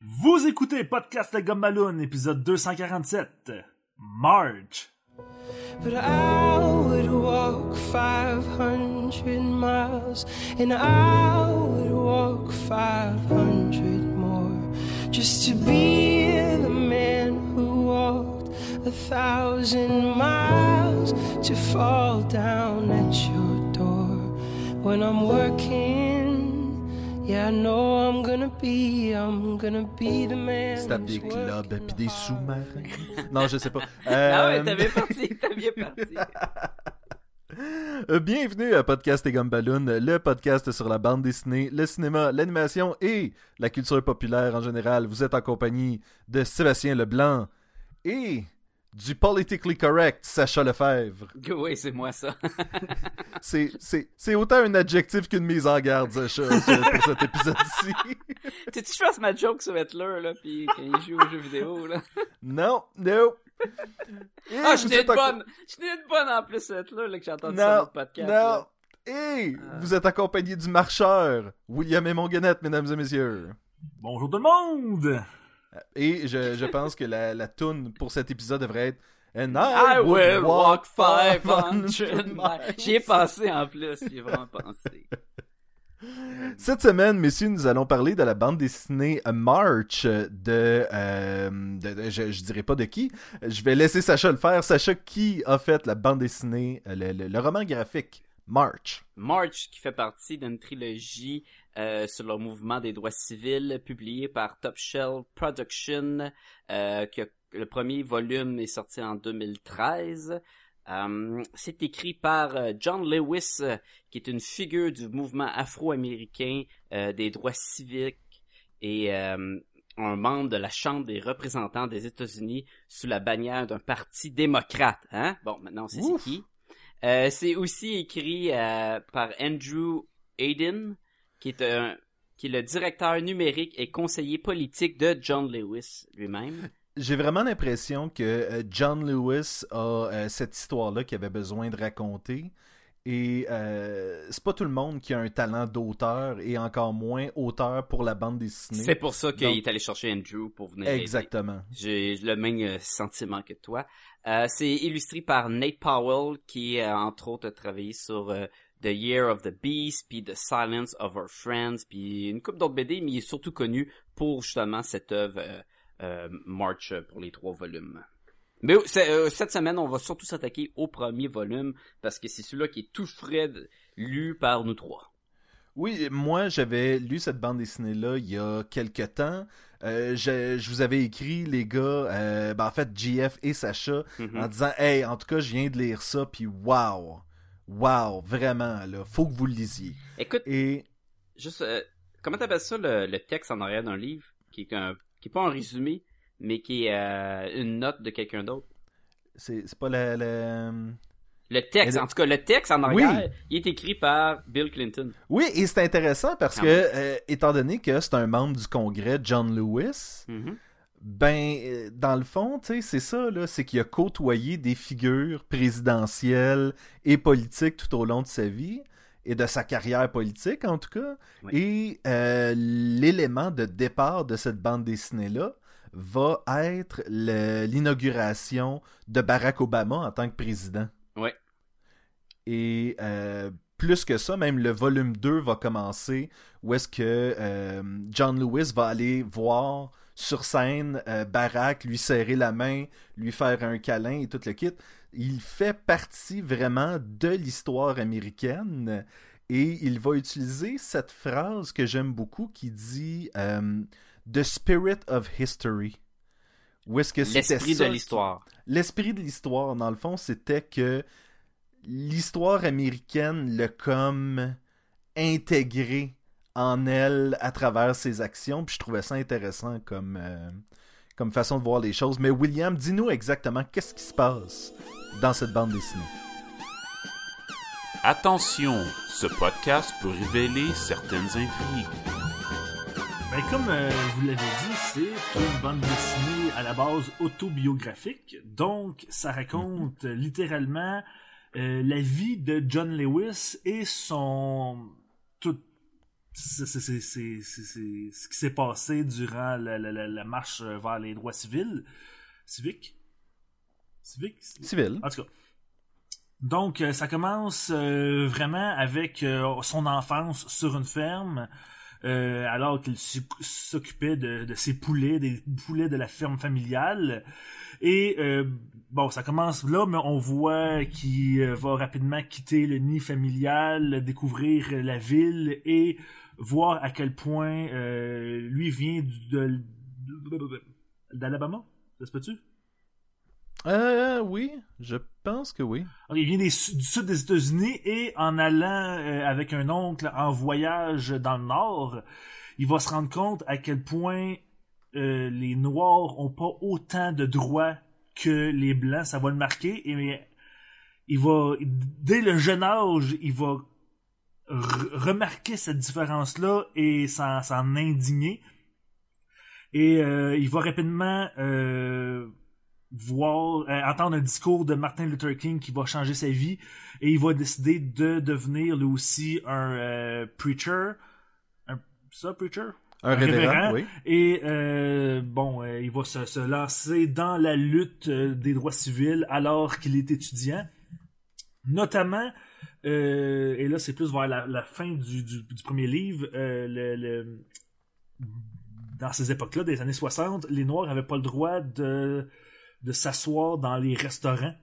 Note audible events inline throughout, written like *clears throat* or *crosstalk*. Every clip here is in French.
Vous écoutez Podcast de Gumballoon, épisode 247. March. But I would walk 500 miles, and I would walk 500 more, just to be the man who walked a thousand miles to fall down at your door when I'm working. Yeah, I know I'm gonna be, I'm gonna be the man. Se tape who's des clubs puis des sous-marins. *laughs* non, je sais pas. Ah ouais, Euh, t'as bien parti, t'as bien parti. *laughs* euh, Bienvenue à Podcast et Gumballoon, le podcast sur la bande dessinée, le cinéma, l'animation et la culture populaire en général. Vous êtes en compagnie de Sébastien Leblanc et du politically correct Sacha Lefebvre. *laughs* oui, c'est moi ça. *laughs* C'est, c'est, c'est autant un adjectif qu'une mise en garde, Sacha, pour cet épisode-ci. tu tu fasses ma joke sur Hitler, là, pis quand il joue aux jeux vidéo, là? *laughs* Non, no. Et Ah, je n'ai une bonne! Je n'ai une bonne en plus, Hitler, là, que j'ai entendu sur Non, notre podcast. non. là. Et Ah. vous êtes accompagné du marcheur, William et Monguenette, mesdames et messieurs. Bonjour tout le monde. Et je, je pense que la, la toune pour cet épisode devrait être And I would will walk 500 500 miles. J'y ai pensé en plus, j'y ai vraiment pensé. Cette semaine, messieurs, nous allons parler de la bande dessinée March de, euh, de- de- je, je dirais pas de qui. Je vais laisser Sacha le faire. Sacha, qui a fait la bande dessinée, le, le- le roman graphique March? March, qui fait partie d'une trilogie euh, sur le mouvement des droits civils, publiée par Top Shelf Production, euh, que le premier volume est sorti en 2013. Euh, c'est écrit par John Lewis, qui est une figure du mouvement afro-américain euh, des droits civiques et euh, un membre de la Chambre des représentants des États-Unis sous la bannière d'un parti démocrate. Hein? Bon, maintenant c'est qui. Euh, c'est aussi écrit par Andrew Hayden, qui est le directeur numérique et conseiller politique de John Lewis lui-même. *laughs* J'ai vraiment l'impression que euh, John Lewis a euh, cette histoire-là qu'il avait besoin de raconter. Et euh, c'est pas tout le monde qui a un talent d'auteur et encore moins auteur pour la bande dessinée. C'est pour ça qu'il Donc- est allé chercher Andrew pour venir. Exactement. J'ai le même euh, sentiment que toi. Euh, c'est illustré par Nate Powell, qui entre autres a travaillé sur euh, The Year of the Beast, puis The Silence of Our Friends, puis une couple d'autres BD, mais il est surtout connu pour justement cette œuvre March pour les trois volumes. Mais euh, cette semaine, on va surtout s'attaquer au premier volume, parce que c'est celui-là qui est tout frais lu par nous trois. Oui, moi j'avais lu cette bande dessinée-là il y a quelques temps. Euh, je, je vous avais écrit, les gars, euh, ben, en fait, JF et Sacha, Mhm. en disant Hey, en tout cas, je viens de lire ça, puis wow! Wow, vraiment, là, faut que vous le lisiez. Écoute, Et Juste, comment t'appelles ça le, le texte en arrière d'un livre qui est un, qui est pas un résumé, mais qui est euh, une note de quelqu'un d'autre. c'est c'est pas la- Le texte, le- en tout cas, le texte en Oui. arrière, il est écrit par Bill Clinton. Oui, et c'est intéressant parce Ah que, oui. euh, étant donné que c'est un membre du Congrès, John Lewis, Mhm. Ben, euh, dans le fond, tu sais, c'est ça, là, c'est qu'il a côtoyé des figures présidentielles et politiques tout au long de sa vie, et de sa carrière politique, en tout cas. Oui. Et euh, l'élément de départ de cette bande dessinée-là va être l'inauguration de Barack Obama en tant que président. Ouais. Et euh, plus que ça, même le volume 2 va commencer où est-ce que euh, John Lewis va aller voir sur scène euh, Barack, lui serrer la main, lui faire un câlin et tout le kit. Il fait partie vraiment de l'histoire américaine et il va utiliser cette phrase que j'aime beaucoup qui dit The Spirit of History. Où est-ce que c'était L'esprit de l'histoire. l'esprit de l'histoire, dans le fond, c'était que l'histoire américaine l'a comme intégré en elle à travers ses actions. Puis je trouvais ça intéressant comme, euh, comme façon de voir les choses. Mais William, dis-nous exactement qu'est-ce qui se passe dans cette bande dessinée. Attention, ce podcast peut révéler certaines intrigues. Ben, comme euh, vous l'avez dit, c'est une bande dessinée à la base autobiographique. Donc, ça raconte euh, littéralement euh, la vie de John Lewis et son... tout- c'est ce qui s'est passé durant la, la- la- la marche vers les droits civils. Civiques? Civiques? Civil. En tout cas. Donc, euh, ça commence euh, vraiment avec euh, son enfance sur une ferme, euh, alors qu'il s'oc- s'occupait de, de ses poulets, des poulets de la ferme familiale. Et euh, bon, ça commence là, mais on voit qu'il euh, va rapidement quitter le nid familial, découvrir la ville et voir à quel point euh, lui vient d'Alabama. Ça se peut-tu? Euh, oui, je pense que oui. Il vient des du sud des États-Unis et en allant euh, avec un oncle en voyage dans le nord, il va se rendre compte à quel point euh, les Noirs ont pas autant de droits que les Blancs. Ça va le marquer et il va dès le jeune âge, il va re- remarquer cette différence-là et s'en s'en indigner. Et euh, il va rapidement euh, voir, euh, entendre un discours de Martin Luther King qui va changer sa vie et il va décider de devenir lui aussi un euh, preacher. Un, ça, preacher? Un Un révérend, révérend. oui. Et euh, bon, euh, il va se, se lancer dans la lutte euh, des droits civils alors qu'il est étudiant. Notamment, euh, et là c'est plus vers la, la fin du, du, du premier livre, euh, le, le- dans ces époques-là, des années 60, les Noirs n'avaient pas le droit de, de s'asseoir dans les restaurants.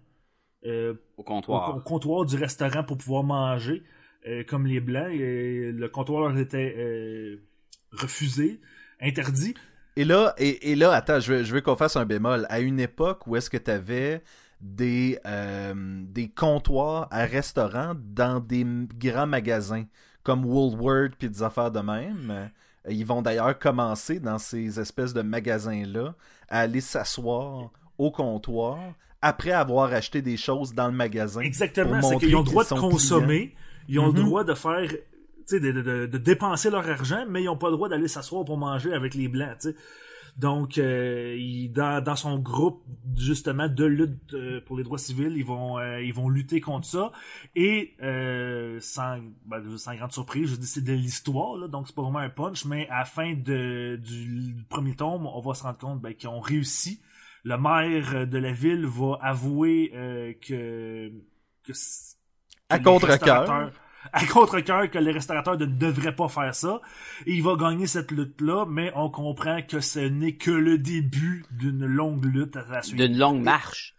euh, Au comptoir. au comptoir du restaurant pour pouvoir manger, euh, comme les Blancs. Et le comptoir leur était euh, refusé, interdit. Et là, et, et là, attends, je veux, je veux qu'on fasse un bémol. À une époque où est-ce que tu avais des, euh, des comptoirs à restaurants dans des grands magasins comme Woolworth puis des affaires de même. Ils vont d'ailleurs commencer dans ces espèces de magasins-là à aller s'asseoir au comptoir après avoir acheté des choses dans le magasin. Exactement, c'est qu'ils ont le droit de consommer, ils ont Mhm. le droit de faire, de, de- de- de dépenser leur argent, mais ils n'ont pas le droit d'aller s'asseoir pour manger avec les blancs. Donc, euh, il- dans, dans son groupe justement de lutte euh, pour les droits civils, ils vont euh, ils vont lutter contre ça et sans ben, sans grande surprise, je dis c'est de l'histoire donc c'est pas vraiment un punch, mais à la fin de, du premier tome, on va se rendre compte ben, qu'ils ont réussi. Le maire de la ville va avouer euh, que À contre-cœur. À contre-cœur que les restaurateurs ne devraient pas faire ça. Et il va gagner cette lutte-là, mais on comprend que ce n'est que le début d'une longue lutte à la suite. D'une longue marche.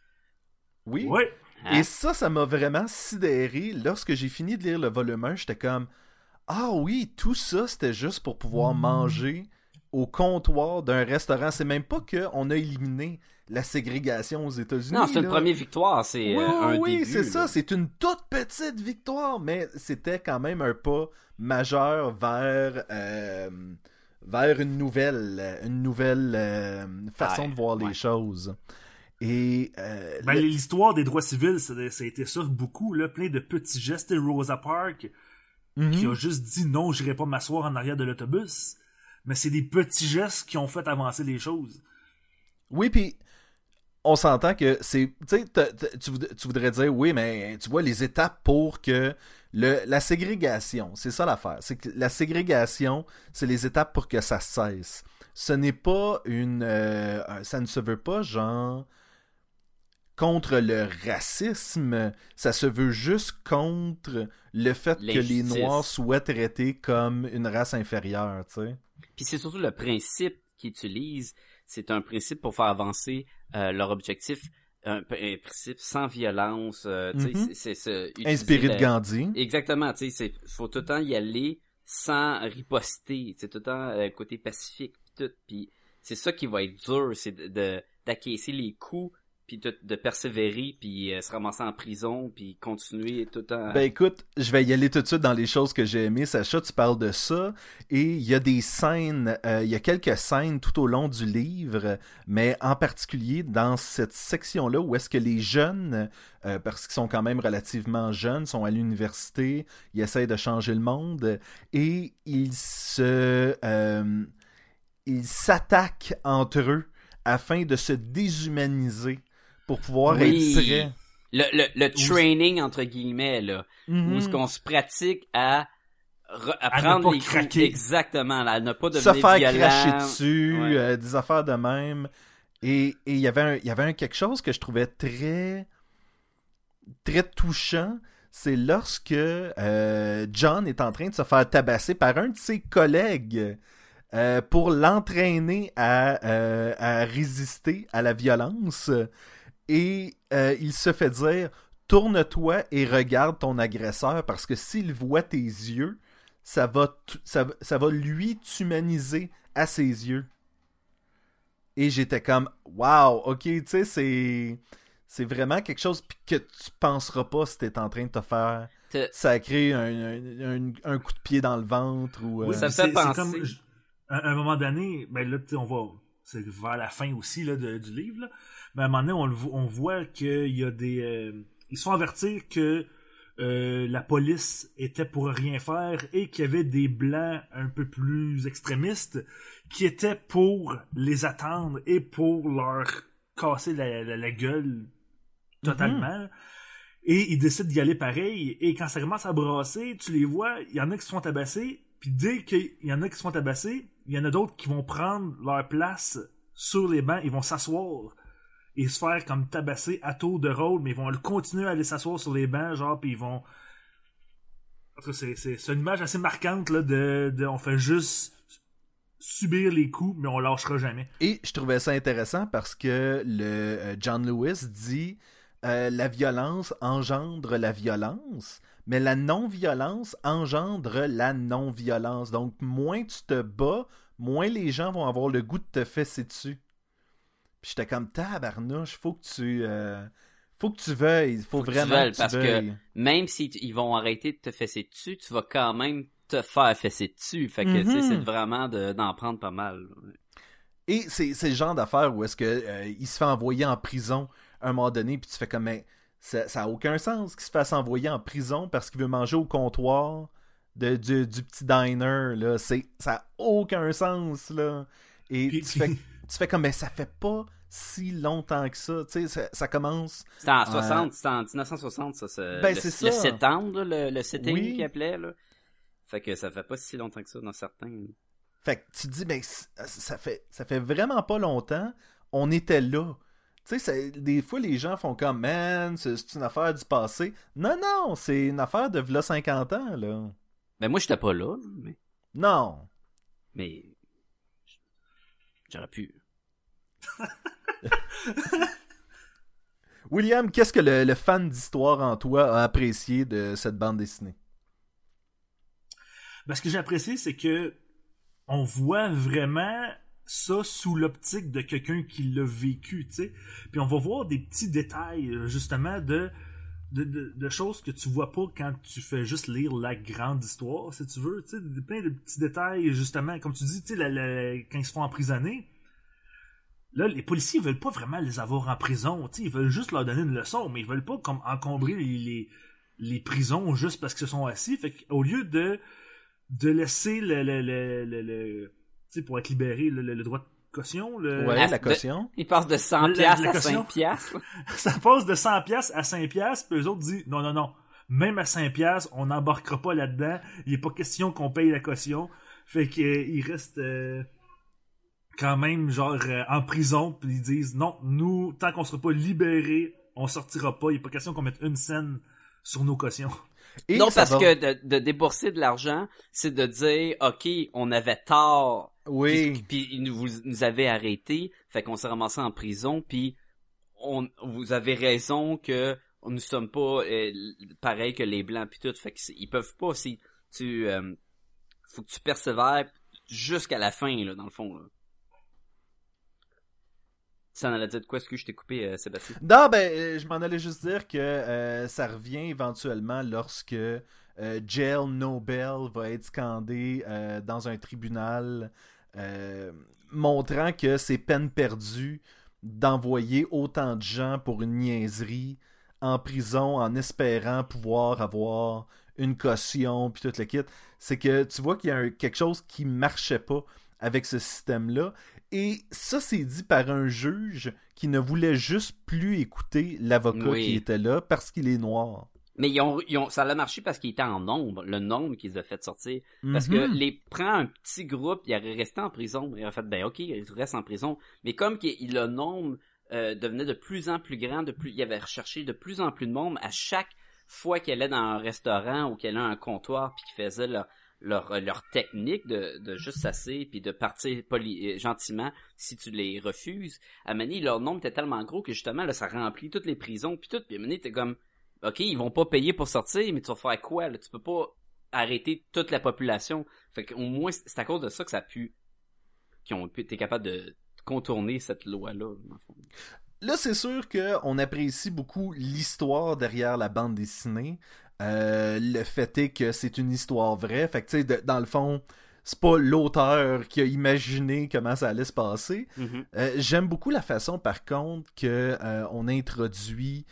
Oui. Oui. Hein? Et ça, ça m'a vraiment sidéré. Lorsque j'ai fini de lire le volume 1, j'étais comme Ah oui, tout ça, c'était juste pour pouvoir manger au comptoir d'un restaurant. C'est même pas qu'on a éliminé la ségrégation aux États-Unis. Non, c'est une première victoire. C'est Oui, euh, un oui, c'est ça. C'est une toute petite victoire, mais c'était quand même un pas majeur vers, euh, vers une nouvelle, une nouvelle euh, façon Ouais, de voir les choses. Et euh, Ben, le- l'histoire des droits civils, ça, ça a été ça beaucoup, là, plein de petits gestes. Et Rosa Parks, Mhm. qui a juste dit non, j'irai pas m'asseoir en arrière de l'autobus. Mais c'est des petits gestes qui ont fait avancer les choses. Oui, puis on s'entend que c'est. Tu tu voud- tu voudrais dire, oui, mais tu vois les étapes pour que. Le, la ségrégation, c'est ça l'affaire. C'est que la ségrégation, c'est les étapes pour que ça cesse. Ce n'est pas une. euh, ça ne se veut pas, genre. Contre le racisme, ça se veut juste contre le fait que les. Noirs soient traités comme une race inférieure, tu sais. Puis c'est surtout le principe qu'ils utilisent. C'est un principe pour faire avancer euh, leur objectif. Un, un principe sans violence. euh, utiliser Inspiré de Gandhi. Exactement, tu sais, c'est faut tout le temps y aller sans riposter, c'est tout le temps euh, côté pacifique tout, puis c'est ça qui va être dur, c'est de- d'acquiescer les coups puis de, de persévérer puis euh, se ramasser en prison puis continuer tout temps. Ben écoute, je vais y aller tout de suite dans les choses que j'ai aimées. Sacha, tu parles de ça. Et il y a des scènes, euh, il y a quelques scènes tout au long du livre, mais en particulier dans cette section-là où est-ce que les jeunes, euh, parce qu'ils sont quand même relativement jeunes, sont à l'université, ils essayent de changer le monde, et ils se... ils s'attaquent entre eux afin de se déshumaniser pour pouvoir Oui. être le, le, le training entre guillemets là, où Mhm. est-ce qu'on se pratique à À ne apprendre pas les craquer. Exactement, là, à ne pas se devenir faire violent. cracher dessus, Ouais. euh, des affaires de même. Et et il y avait un, y avait un quelque chose que je trouvais très très touchant, c'est lorsque euh, John est en train de se faire tabasser par un de ses collègues euh, pour l'entraîner à, à résister à la violence. Et euh, il se fait dire tourne-toi et regarde ton agresseur parce que s'il voit tes yeux, ça va, ça, va- ça va lui t'humaniser à ses yeux. Et j'étais comme, wow, ok, tu sais, c'est, c'est vraiment quelque chose que tu penseras pas si t'es en train de te faire sacrer un, un, un- un coup de pied dans le ventre ou. euh, Oui, Ça me fait penser. comme, je- à un moment donné, ben là, on va, c'est vers la fin aussi là, de- du livre, là. Mais à un moment donné, on, le vo- on voit qu'il y a des, euh, ils sont avertis que euh, la police était pour rien faire et qu'il y avait des blancs un peu plus extrémistes qui étaient pour les attendre et pour leur casser la, la- la gueule totalement. Et ils décident d'y aller pareil. Et quand ça commence à brasser, tu les vois, il y en a qui se font tabasser. Puis dès qu'il y en a qui se font tabasser, il y en a d'autres qui vont prendre leur place sur les bancs. Ils vont s'asseoir et se faire comme tabasser à tour de rôle. Mais ils vont continuer à aller s'asseoir sur les bancs, genre, puis ils vont... C'est une image assez marquante, là, de, de... On fait juste subir les coups, mais on lâchera jamais. Et je trouvais ça intéressant parce que le euh, John Lewis dit euh, la violence engendre la violence, mais la non-violence engendre la non-violence. Donc, moins tu te bats, moins les gens vont avoir le goût de te fesser dessus. Puis j'étais comme tabarnouche, faut que tu. euh, faut que tu veuilles. Faut, Faut que tu vraiment veuilles, que tu parce que- veuilles. Même si t- ils vont arrêter de te fesser dessus, tu vas quand même te faire fesser dessus. Fait que, tu sais, Mhm. c'est vraiment de- d'en prendre pas mal. Et c'est c'est le genre d'affaire où est-ce que euh, il se fait envoyer en prison à un moment donné, puis tu fais comme mais ça, ça a aucun sens qu'il se fasse envoyer en prison parce qu'il veut manger au comptoir de, du, du petit diner là. C'est ça a aucun sens là. Et Puis- tu fais *laughs* tu fais comme mais ça fait pas si longtemps que ça. Tu sais ça, ça commence. C'était en Euh, 60, c'était en 1960, ça. c'est Ben, le, c'est le ça. septembre, le, le setting Oui. qu'il appelait, là. Fait que ça fait pas si longtemps que ça dans certains. Fait que tu te dis ben ça fait ça fait vraiment pas longtemps. On était là. Tu sais, des fois, les gens font comme, man, c'est c'est une affaire du passé. Non, non, c'est une affaire de v'là 50 ans, là. Ben moi j'étais pas là, mais, Non. mais j'aurais pu. *laughs* *laughs* William, qu'est-ce que le, fan d'histoire en toi a apprécié de cette bande dessinée? Ben, ce que j'ai apprécié, c'est que on voit vraiment ça sous l'optique de quelqu'un qui l'a vécu, tu. Puis on va voir des petits détails, euh, justement, de, choses que tu vois pas quand tu fais juste lire la grande histoire, si tu veux, tu sais, plein de petits détails, justement, comme tu dis, tu sais, quand ils se font emprisonner, là, les policiers veulent pas vraiment les avoir en prison, tu sais, ils veulent juste leur donner une leçon, mais ils veulent pas comme encombrer les, les, les prisons juste parce qu'ils se sont assis, fait qu'au lieu de de laisser le, le, le, le, le- tu sais, pour être libéré, le, le- le droit de caution, le, Ouais, Ah, la de- caution. Il passe de 100 La- piastres la à caution. 5 piastres. *laughs* ça passe de 100 pièces à 5 pièces, puis eux autres disent non non non, même à 5 pièces, on n'embarquera pas là-dedans, il est pas question qu'on paye la caution. Fait que euh, ils restent euh, quand même genre euh, en prison, puis ils disent non, nous tant qu'on sera pas libérés, on sortira pas, il est pas question qu'on mette une scène sur nos cautions. Et non, parce va- que de, de débourser de l'argent, c'est de dire, OK, on avait tort, Oui. puis, puis ils nous, vous nous avez arrêté, fait qu'on s'est ramassé en prison, puis on, vous avez raison que nous sommes pas euh, pareil que les blancs puis tout, fait que c'est- ils peuvent pas si tu euh, faut que tu persévères jusqu'à la fin là dans le fond là. Ça en allait dire de quoi est-ce que je t'ai coupé euh, Sébastien Non, ben, euh, je m'en allais juste dire que euh, ça revient éventuellement lorsque Jail Nobel va être scandé dans un tribunal, montrant que c'est peine perdue d'envoyer autant de gens pour une niaiserie en prison en espérant pouvoir avoir une caution puis tout le kit. C'est que tu vois qu'il y a quelque chose qui marchait pas avec ce système-là. Et ça, c'est dit par un juge qui ne voulait juste plus écouter l'avocat Oui. qui était là parce qu'il est noir. Mais ils ont, ils ont, ça a marché parce qu'il était en nombre, le nombre qu'ils ont fait sortir. Parce que Mhm. les prend un petit groupe, il aurait resté en prison. Il aurait fait, ben ok, il reste en prison. Mais comme qu'il- le nombre euh, devenait de plus en plus grand, de plus, il avait recherché de plus en plus de monde à chaque fois qu'il allait dans un restaurant ou allait à un comptoir puis qu'il faisait leur, leur, leur technique de, de juste s'asseoir puis de partir euh, gentiment si tu les refuses. À Mané, leur nombre était tellement gros que justement, là, ça remplit toutes les prisons puis tout. Puis à Mané, t'es comme, OK, ils vont pas payer pour sortir, mais tu vas faire quoi, là? Tu peux pas arrêter toute la population. Fait qu'au moins, c'est à cause de ça que ça a pu, qu'ils ont pu, t'es capable de contourner cette loi-là. Là, c'est sûr qu'on apprécie beaucoup l'histoire derrière la bande dessinée. Euh, le fait est que c'est une histoire vraie. Fait que, tu sais, dans le fond, c'est pas l'auteur qui a imaginé comment ça allait se passer. Euh, J'aime beaucoup la façon, par contre, que euh, on introduit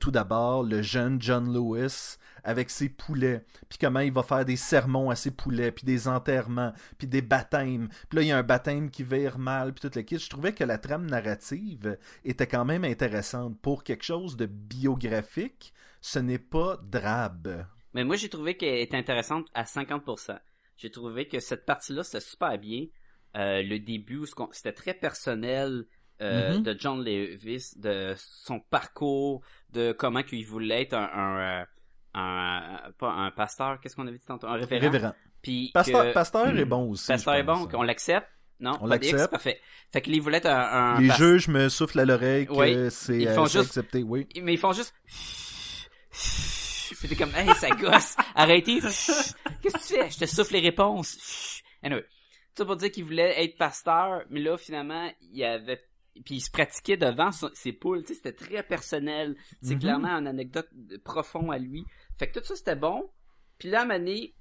tout d'abord le jeune John Lewis avec ses poulets, puis comment il va faire des sermons à ses poulets, puis des enterrements, puis des baptêmes. Puis là, il y a un baptême qui vire mal, puis toute la kit. Je trouvais que la trame narrative était quand même intéressante. Pour quelque chose de biographique, ce n'est pas drabe. Mais moi, j'ai trouvé qu'elle était intéressante à 50%. J'ai trouvé que cette partie-là, c'était super bien. Euh, le début, c'était très personnel euh, Mhm. de John Lewis, de son parcours, de comment qu'il voulait être un, un, euh, un- pas un pasteur, qu'est-ce qu'on avait dit tantôt, un révérend. Révérend. Puis Pasteur, que- pasteur est bon aussi. pasteur est bon, qu'on l'accepte. Non, On l'accepte. parfait. Fait qu'il voulait être un, un Les juges me soufflent à l'oreille que Oui, c'est ils euh, juste- accepté, oui. mais ils font juste T'es comme hey ça gosse. Arrêtez. Qu'est-ce que tu fais? Je te souffle les réponses. Anyway. Ça pour dire qu'il voulait être pasteur mais là finalement il avait puis il se pratiquait devant ses poules. Tu sais c'était très personnel. C'est Mhm. clairement une anecdote profond à lui. Fait que tout ça c'était bon. Puis là donné,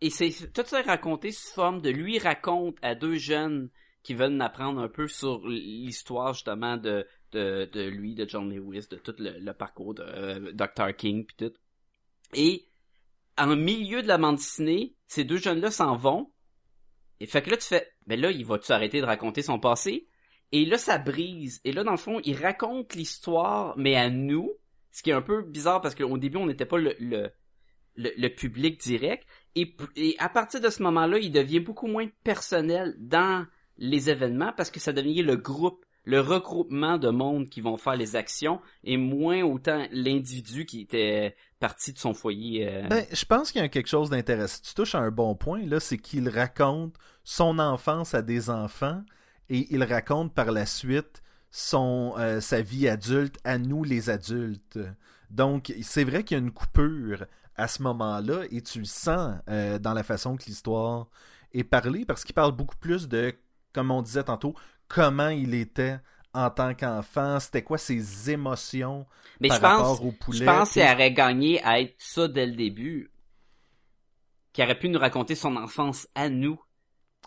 et c'est tout ça est raconté sous forme de lui raconte à deux jeunes qui veulent en apprendre un peu sur l'histoire justement de, de, lui, de John Lewis, de tout le, parcours de euh, Dr. King puis tout. Et en milieu de la bande dessinée, ces deux jeunes-là s'en vont. Et fait que là tu fais, ben là il va-tu arrêter de raconter son passé? Et là ça brise. Et là dans le fond il raconte l'histoire mais à nous, ce qui est un peu bizarre parce qu'au début on n'était pas le, public direct. Et à partir de ce moment-là, il devient beaucoup moins personnel dans les événements parce que ça devient le groupe, le regroupement de monde qui vont faire les actions et moins autant l'individu qui était parti de son foyer. euh. Ben, je pense qu'il y a quelque chose d'intéressant. Tu touches à un bon point, là, c'est qu'il raconte son enfance à des enfants et il raconte par la suite son, euh, sa vie adulte à nous, les adultes. Donc, c'est vrai qu'il y a une coupure à ce moment-là et tu le sens euh, dans la façon que l'histoire est parlée parce qu'il parle beaucoup plus de, comme on disait tantôt, comment il était en tant qu'enfant, c'était quoi ses émotions Mais par je pense, rapport au poulet. je pense puis- qu'il aurait gagné à être ça dès le début. Qu'il aurait pu nous raconter son enfance à nous.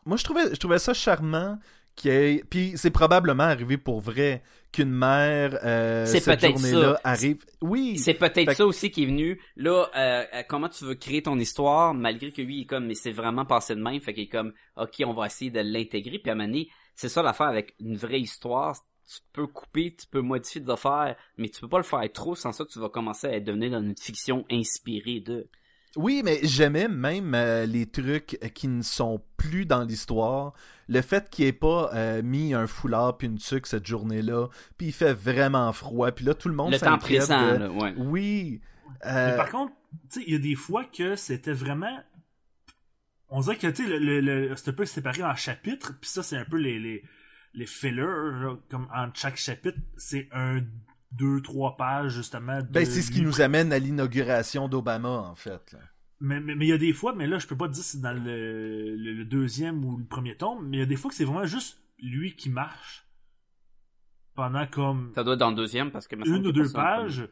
Moi, je trouvais, je trouvais ça charmant. ait- Puis c'est probablement arrivé pour vrai qu'une mère, euh, cette journée-là, arrive. Oui, C'est peut-être Fait ça aussi qui est venu. Là, euh, comment tu veux créer ton histoire, malgré que lui, il est comme, mais c'est vraiment passé de même, fait qu'il est comme, ok, on va essayer de l'intégrer, puis à un moment donné, c'est ça l'affaire avec une vraie histoire. Tu peux couper, tu peux modifier des affaires, mais tu peux pas le faire trop, sans ça, tu vas commencer à devenir dans une fiction inspirée de. oui, mais j'aimais même euh, les trucs qui ne sont plus dans l'histoire. Le fait qu'il ait pas euh, mis un foulard puis une tuque cette journée-là, puis il fait vraiment froid, puis là tout le monde Le temps présent, de- là, ouais. Oui. Mais euh, par contre, tu sais, il y a des fois que c'était vraiment. On dirait que, tu sais, le, le, le- c'est un peu séparé en chapitres, puis ça, c'est un peu les, les, les fillers, là, comme entre chaque chapitre, c'est un, deux, trois pages, justement. de ben, c'est ce qui nous amène à l'inauguration d'Obama, en fait. là. Mais mais mais il y a des fois, mais là, je peux pas te dire si c'est dans le, le, le deuxième ou le premier tome, mais il y a des fois que c'est vraiment juste lui qui marche pendant comme Ça doit être dans le deuxième, parce que... une ou deux pages.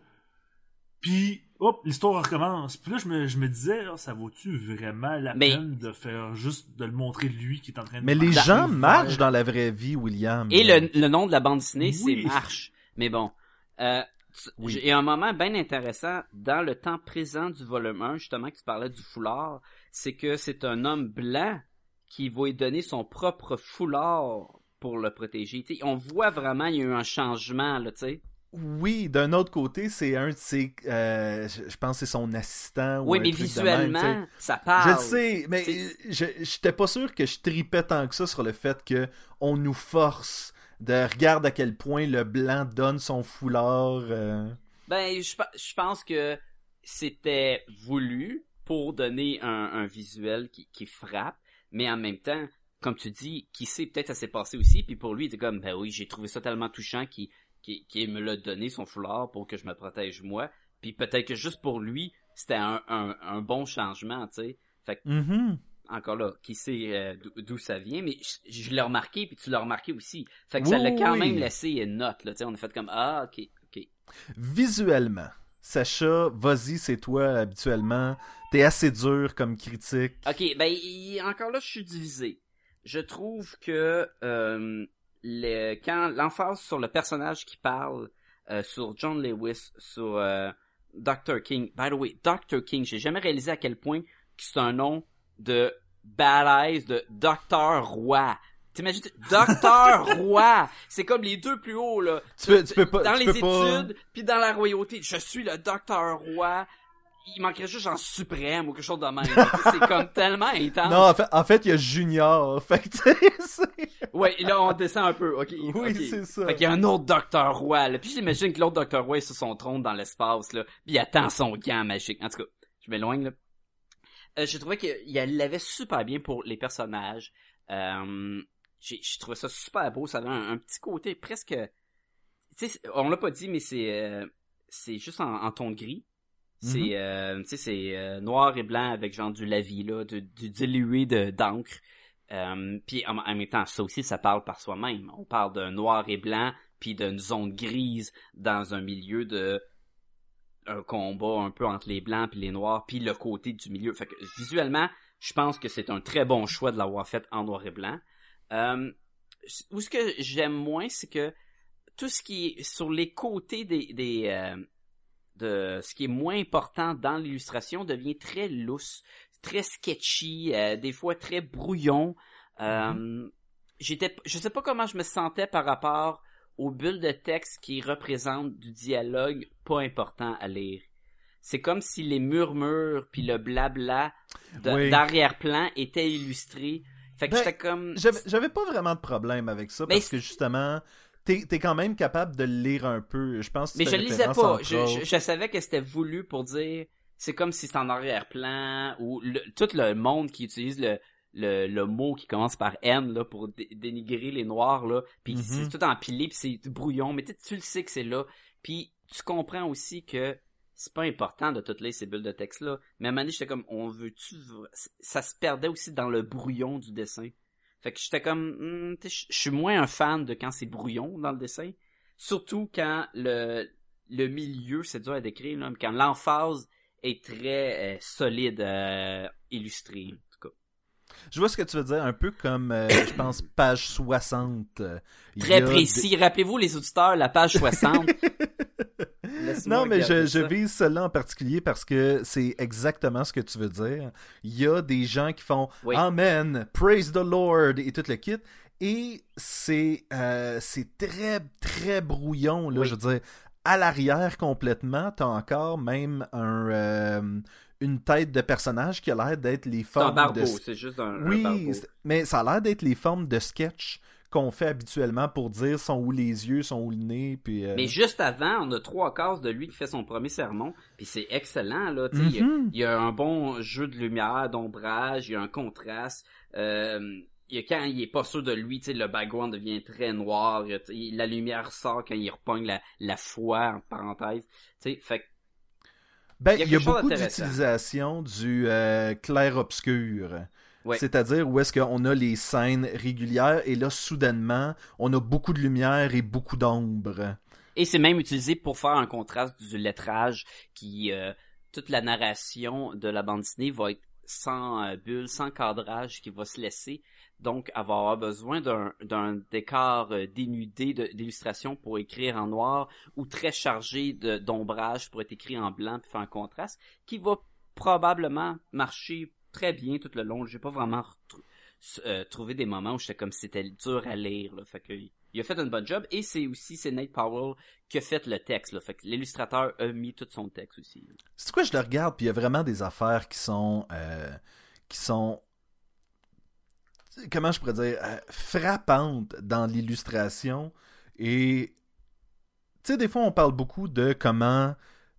Puis, hop, l'histoire recommence. Puis là, je me, je me disais, ça vaut-tu vraiment la Mais- peine de faire juste de le montrer lui qui est en train de Mais les gens marchent dans la vraie vie, William. Et le, le nom de la bande dessinée, Oui. c'est Marche. Mais bon. Euh, tu- Oui. j'ai- Il y a un moment bien intéressant dans le temps présent du volume 1, justement, que tu parlais du foulard. C'est que c'est un homme blanc qui va lui donner son propre foulard pour le protéger. Tu sais, on voit vraiment, il y a eu un changement, là, tu sais. Oui, d'un autre côté, c'est un de ses. euh, je je pense que c'est son assistant. ou Oui, mais même, visuellement, ça Je parle. le sais, mais je j'étais pas sûr que je tripais tant que ça sur le fait que on nous force de regarder à quel point le blanc donne son foulard. euh. Ben, je, je pense que c'était voulu pour donner un, un visuel qui, qui frappe, mais en même temps, comme tu dis, qui sait, peut-être ça s'est passé aussi, puis pour lui, il était comme, ben oui, j'ai trouvé ça tellement touchant qu'il qu'il- qu'il me l'a donné, son foulard, pour que je me protège moi, puis peut-être que juste pour lui, c'était un, un, un bon changement, tu sais. Fait que, Mhm. encore là, qui sait euh, d'où- ça vient, mais je, je l'ai remarqué, puis tu l'as remarqué aussi. Fait que ça l'a quand oui. même laissé une note, là, tu sais, on a fait comme, ah, ok, ok. Visuellement, Sacha, vas-y, c'est toi habituellement. T'es assez dur comme critique. Ok, ben encore là, je suis divisé. Je trouve que euh, le, quand l'emphase sur le personnage qui parle, euh, sur John Lewis, sur euh, Dr. King. By the way, Dr. King, j'ai jamais réalisé à quel point que c'est un nom de badass de Dr. Roi. T'imagines, Dr. *laughs* Roi, c'est comme les deux plus hauts là. Tu peux, tu peux pas. dans tu les études, puis dans la royauté, je suis le Dr. Roi. Il manquerait juste genre suprême ou quelque chose de même. c'est comme *laughs* tellement intense. Non, en fait, en fait, il y a Junior. *laughs* Fait que, Ouais, là, on descend un peu. OK. Oui, c'est ça. Fait qu'il y a un autre Docteur Roi, là. Puis j'imagine que l'autre Docteur Roi est sur son trône dans l'espace, là. Puis il attend son gant magique. En tout cas, je m'éloigne, là. Euh, j'ai trouvé qu'il l'avait super bien pour les personnages. Euh, j'ai j'ai trouvé ça super beau. Ça avait un, un petit côté presque... Tu sais, on l'a pas dit, mais c'est... euh, c'est juste en, en ton de gris. C'est, Mhm. euh, tu sais, c'est euh, noir et blanc avec genre du lavis, là, du, du dilué de, d'encre. Euh, puis en, en même temps, ça aussi, ça parle par soi-même. On parle d'un noir et blanc, puis d'une zone grise dans un milieu de un combat un peu entre les blancs puis les noirs, puis le côté du milieu. Fait que visuellement, je pense que c'est un très bon choix de l'avoir fait en noir et blanc. Euh, où ce que j'aime moins, c'est que tout ce qui est sur les côtés des, des euh, de ce qui est moins important dans l'illustration devient très lousse, très sketchy, euh, des fois très brouillon. Euh, J'étais, je sais pas comment je me sentais par rapport aux bulles de texte qui représentent du dialogue pas important à lire. C'est comme si les murmures puis le blabla Oui. d'arrière-plan étaient illustrés. Fait que Ben, j'étais comme J'avais pas vraiment de problème avec ça parce que justement, t'es es quand même capable de le lire un peu. Je pense que Mais je le lisais pas. Je, je, je savais que c'était voulu pour dire. C'est comme si c'était en arrière-plan ou le- tout le monde qui utilise le, le, le mot qui commence par N là pour dé- dénigrer les noirs là. Puis Mhm. c'est tout empilé puis c'est brouillon. Mais tu le sais que c'est là. Puis tu comprends aussi que c'est pas important de toutes lire ces bulles de texte là. Mais à un moment donné j'étais comme on veut tu ça se perdait aussi dans le brouillon du dessin. Fait que j'étais comme hmm, je suis moins un fan de quand c'est brouillon dans le dessin. Surtout quand le, le milieu, c'est dur à décrire, là, mais quand l'emphase est très euh, solide, euh, illustrée, en tout cas. Je vois ce que tu veux dire, un peu comme, euh, je pense, page 60. euh, Très précis. Rappelez-vous, les auditeurs, la page 60. *laughs* Non, mais je, ça. vise celle-là en particulier parce que c'est exactement ce que tu veux dire. Il y a des gens qui font Oui. Amen, praise the Lord et tout le kit. Et c'est euh, c'est très, très brouillon. Là, Oui. Je veux dire, à l'arrière complètement, t'as encore même un, euh, une tête de personnage qui a l'air d'être les formes barbeau, de... c'est juste un, un Oui, mais ça a l'air d'être les formes de sketch qu'on fait habituellement pour dire sont où les yeux, sont où le nez, puis... euh, Mais juste avant, on a trois cases de lui qui fait son premier sermon, puis c'est excellent là. tu sais, il y a- Mhm. Il y a un bon jeu de lumière, d'ombrage, il y a un contraste. Euh, il y a quand il est pas sûr de lui, le background devient très noir. la lumière sort quand il repogne la, la foi, en parenthèse. Fait que Ben, Il y a il y a beaucoup d'utilisation du euh, clair-obscur. Ouais. C'est-à-dire où est-ce qu'on a les scènes régulières et là, soudainement, on a beaucoup de lumière et beaucoup d'ombre. Et c'est même utilisé pour faire un contraste du lettrage qui euh, toute la narration de la bande dessinée va être sans euh, bulle, sans cadrage qui va se laisser. Donc, avoir besoin d'un d'un décor euh, dénudé d'illustration pour écrire en noir ou très chargé d'ombrage pour être écrit en blanc pour faire un contraste qui va probablement marcher très bien tout le long. J'ai pas vraiment euh, trouvé des moments où j'étais comme c'était dur à lire. Fait que il a fait un bon job et c'est aussi c'est Nate Powell qui a fait le texte l'illustrateur a mis tout son texte aussi. C'est quoi je le regarde puis il y a vraiment des affaires qui sont euh, qui sont comment je pourrais dire euh, frappantes dans l'illustration et tu sais des fois on parle beaucoup de comment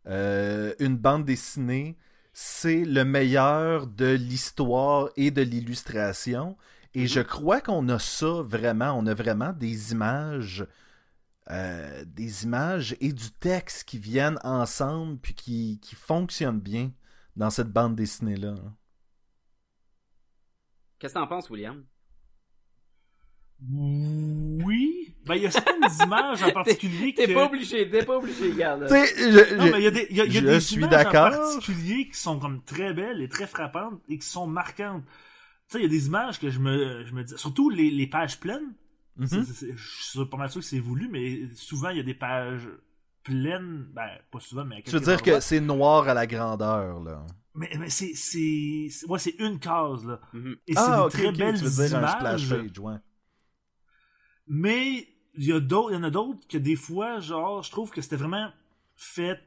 une bande dessinée c'est le meilleur de l'histoire et de l'illustration et je crois qu'on a ça vraiment on a vraiment des images euh, des images et du texte qui viennent ensemble puis qui, qui fonctionnent bien dans cette bande dessinée là. Qu'est-ce que t'en penses, William? Oui. Ben, il y a certaines *laughs* images en particulier que... T'es pas obligé, t'es pas obligé, regarde. Tu sais, je, Non, je- mais il y a des, il y a, il y a je des suis images en particulier qui sont comme très belles et très frappantes et qui sont marquantes. Tu sais, il y a des images que je me, je me dis, surtout les, les pages pleines. C'est- c'est- c'est- Je suis pas mal sûr que c'est voulu, mais souvent il y a des pages pleines. Ben, pas souvent, mais à Tu veux dire que c'est noir à la grandeur là. Mais, mais c'est, c'est, c'est- ouais, c'est une case, là. Mhm. Et c'est ah, des ok, très belles tu veux dire un splash images. page, ouais. Mais il y y en a d'autres que des fois, genre, je trouve que c'était vraiment fait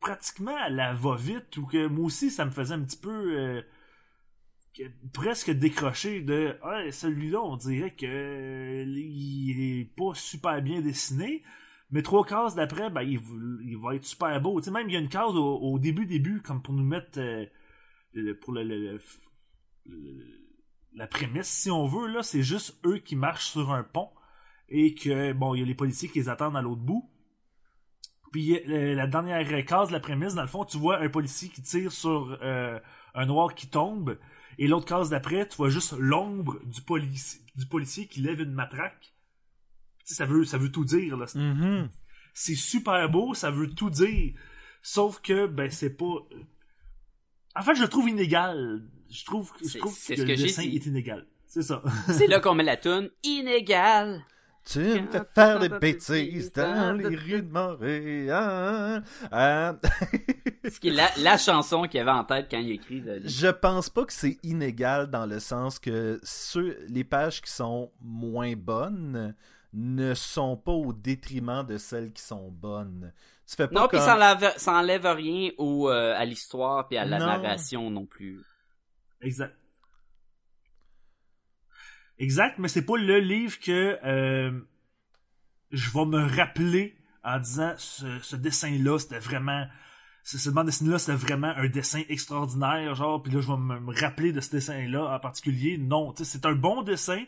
pratiquement à la va-vite ou que moi aussi ça me faisait un petit peu euh, que- presque décroché de celui-là on dirait que euh, il est pas super bien dessiné mais trois cases d'après ben il, va être super beau. Tu sais même il y a une case au, début début comme pour nous mettre pour la prémisse si on veut là c'est juste eux qui marchent sur un pont et que bon il y a les policiers qui les attendent à l'autre bout puis euh, la dernière case de la prémisse, dans le fond, tu vois un policier qui tire sur euh, un noir qui tombe, et l'autre case d'après, tu vois juste l'ombre du, polici- du policier qui lève une matraque. Tu sais, ça veut, ça veut tout dire. Là. Mhm. C'est super beau, ça veut tout dire. Sauf que, ben, c'est pas... En fait, je le trouve inégal. Je trouve, je trouve que ce que le dessin dit. est inégal. C'est ça. C'est là qu'on met la toune inégal. Tu me fais faire des bêtises dans les rues de Montréal. Euh, Ce qui est la, la chanson qu'il avait en tête quand il écrit. le- je pense pas que c'est inégal dans le sens que ceux, les pages qui sont moins bonnes ne sont pas au détriment de celles qui sont bonnes. Tu fais pas Non, puis ça enlève, ça enlève rien au, euh, à l'histoire puis à la Non. narration non plus. Exact. Exact, mais c'est pas le livre que euh, je vais me rappeler en disant ce, ce dessin-là, c'était vraiment. Ce, bande dessinée-là, c'était vraiment un dessin extraordinaire, genre, puis là, je vais me, me rappeler de ce dessin-là en particulier. Non, tu sais, c'est un bon dessin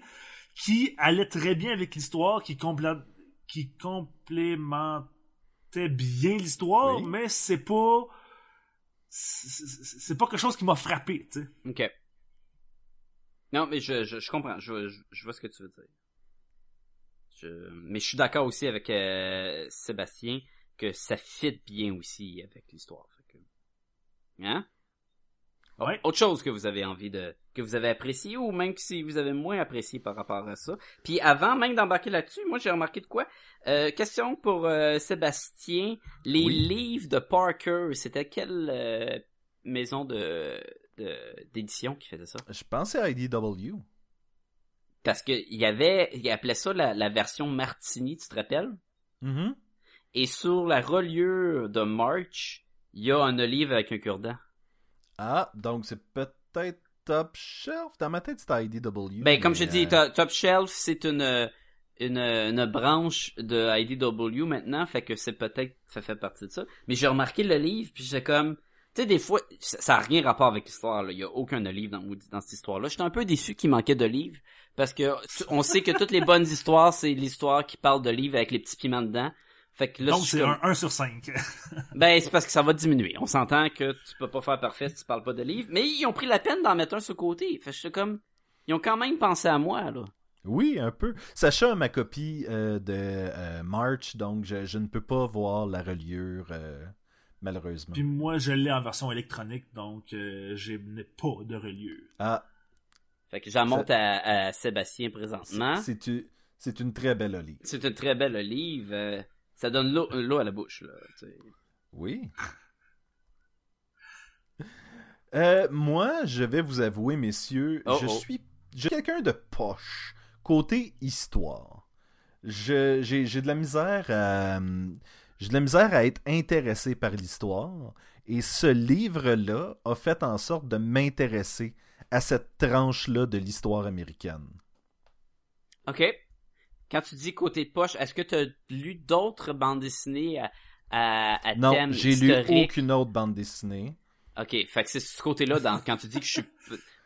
qui allait très bien avec l'histoire, qui, complé- qui complémentait bien l'histoire, Oui. mais c'est pas. C'est pas quelque chose qui m'a frappé, tu sais. Ok. Non, mais je, je, je comprends. Je, je, je vois ce que tu veux dire. Je, mais je suis d'accord aussi avec euh, Sébastien que ça fit bien aussi avec l'histoire. Que- Hein? Ouais. Autre chose que vous avez envie de que vous avez apprécié ou même que si vous avez moins apprécié par rapport à ça. Puis avant même d'embarquer là-dessus, moi j'ai remarqué de quoi? Euh, question pour euh, Sébastien. Les Oui. livres de Parker, c'était quelle euh, maison de- d'édition qui faisait ça? Je pense à IDW. Parce que il y avait, il appelait ça la, la version Martini, tu te rappelles? Mhm. Et sur la reliure de March, il y a un olive avec un cure-dent. Ah, donc c'est peut-être Top Shelf. Dans ma tête, c'était IDW. Ben, comme je dis, euh, To- Top Shelf, c'est une, une, une branche de IDW maintenant, fait que c'est peut-être, ça fait partie de ça. Mais j'ai remarqué le livre, puis j'ai comme, tu sais, des fois, ça ça a rien rapport avec l'histoire, là. Il y a aucun olive dans, dans cette histoire-là. J'étais un peu déçu qu'il manquait d'olive, parce que on sait que toutes les bonnes *laughs* histoires, c'est l'histoire qui parle d'olive avec les petits piments dedans. Fait que là, Donc, c'est comme- un 1 sur 5. *laughs* Ben, c'est parce que ça va diminuer. On s'entend que tu peux pas faire parfait si tu parles pas de livre. Mais ils ont pris la peine d'en mettre un sur le côté. Fait que je suis comme, ils ont quand même pensé à moi, là. Oui, un peu. Sacha a ma copie euh, de euh, March, donc je, je ne peux pas voir la reliure, euh, malheureusement. Puis moi, je l'ai en version électronique, donc euh, je n'ai pas de reliure. Ah, Fait que j'en monte à, à Sébastien présentement. c'est c'est une, c'est une très belle olive. C'est une très belle olive. euh, ça donne l'eau l'eau à la bouche, là. Oui. *laughs* Euh, moi, je vais vous avouer, messieurs, Oh, je oh. suis je suis quelqu'un de poche côté histoire. je- j'ai j'ai de la misère à j'ai de la misère à être intéressé par l'histoire et ce livre-là a fait en sorte de m'intéresser à cette tranche-là de l'histoire américaine. OK. Quand tu dis côté poche, est-ce que tu as lu d'autres bandes dessinées à, à, à Non, thème j'ai lu aucune autre bande dessinée. OK, fait que c'est ce côté-là dans, quand tu dis que je suis...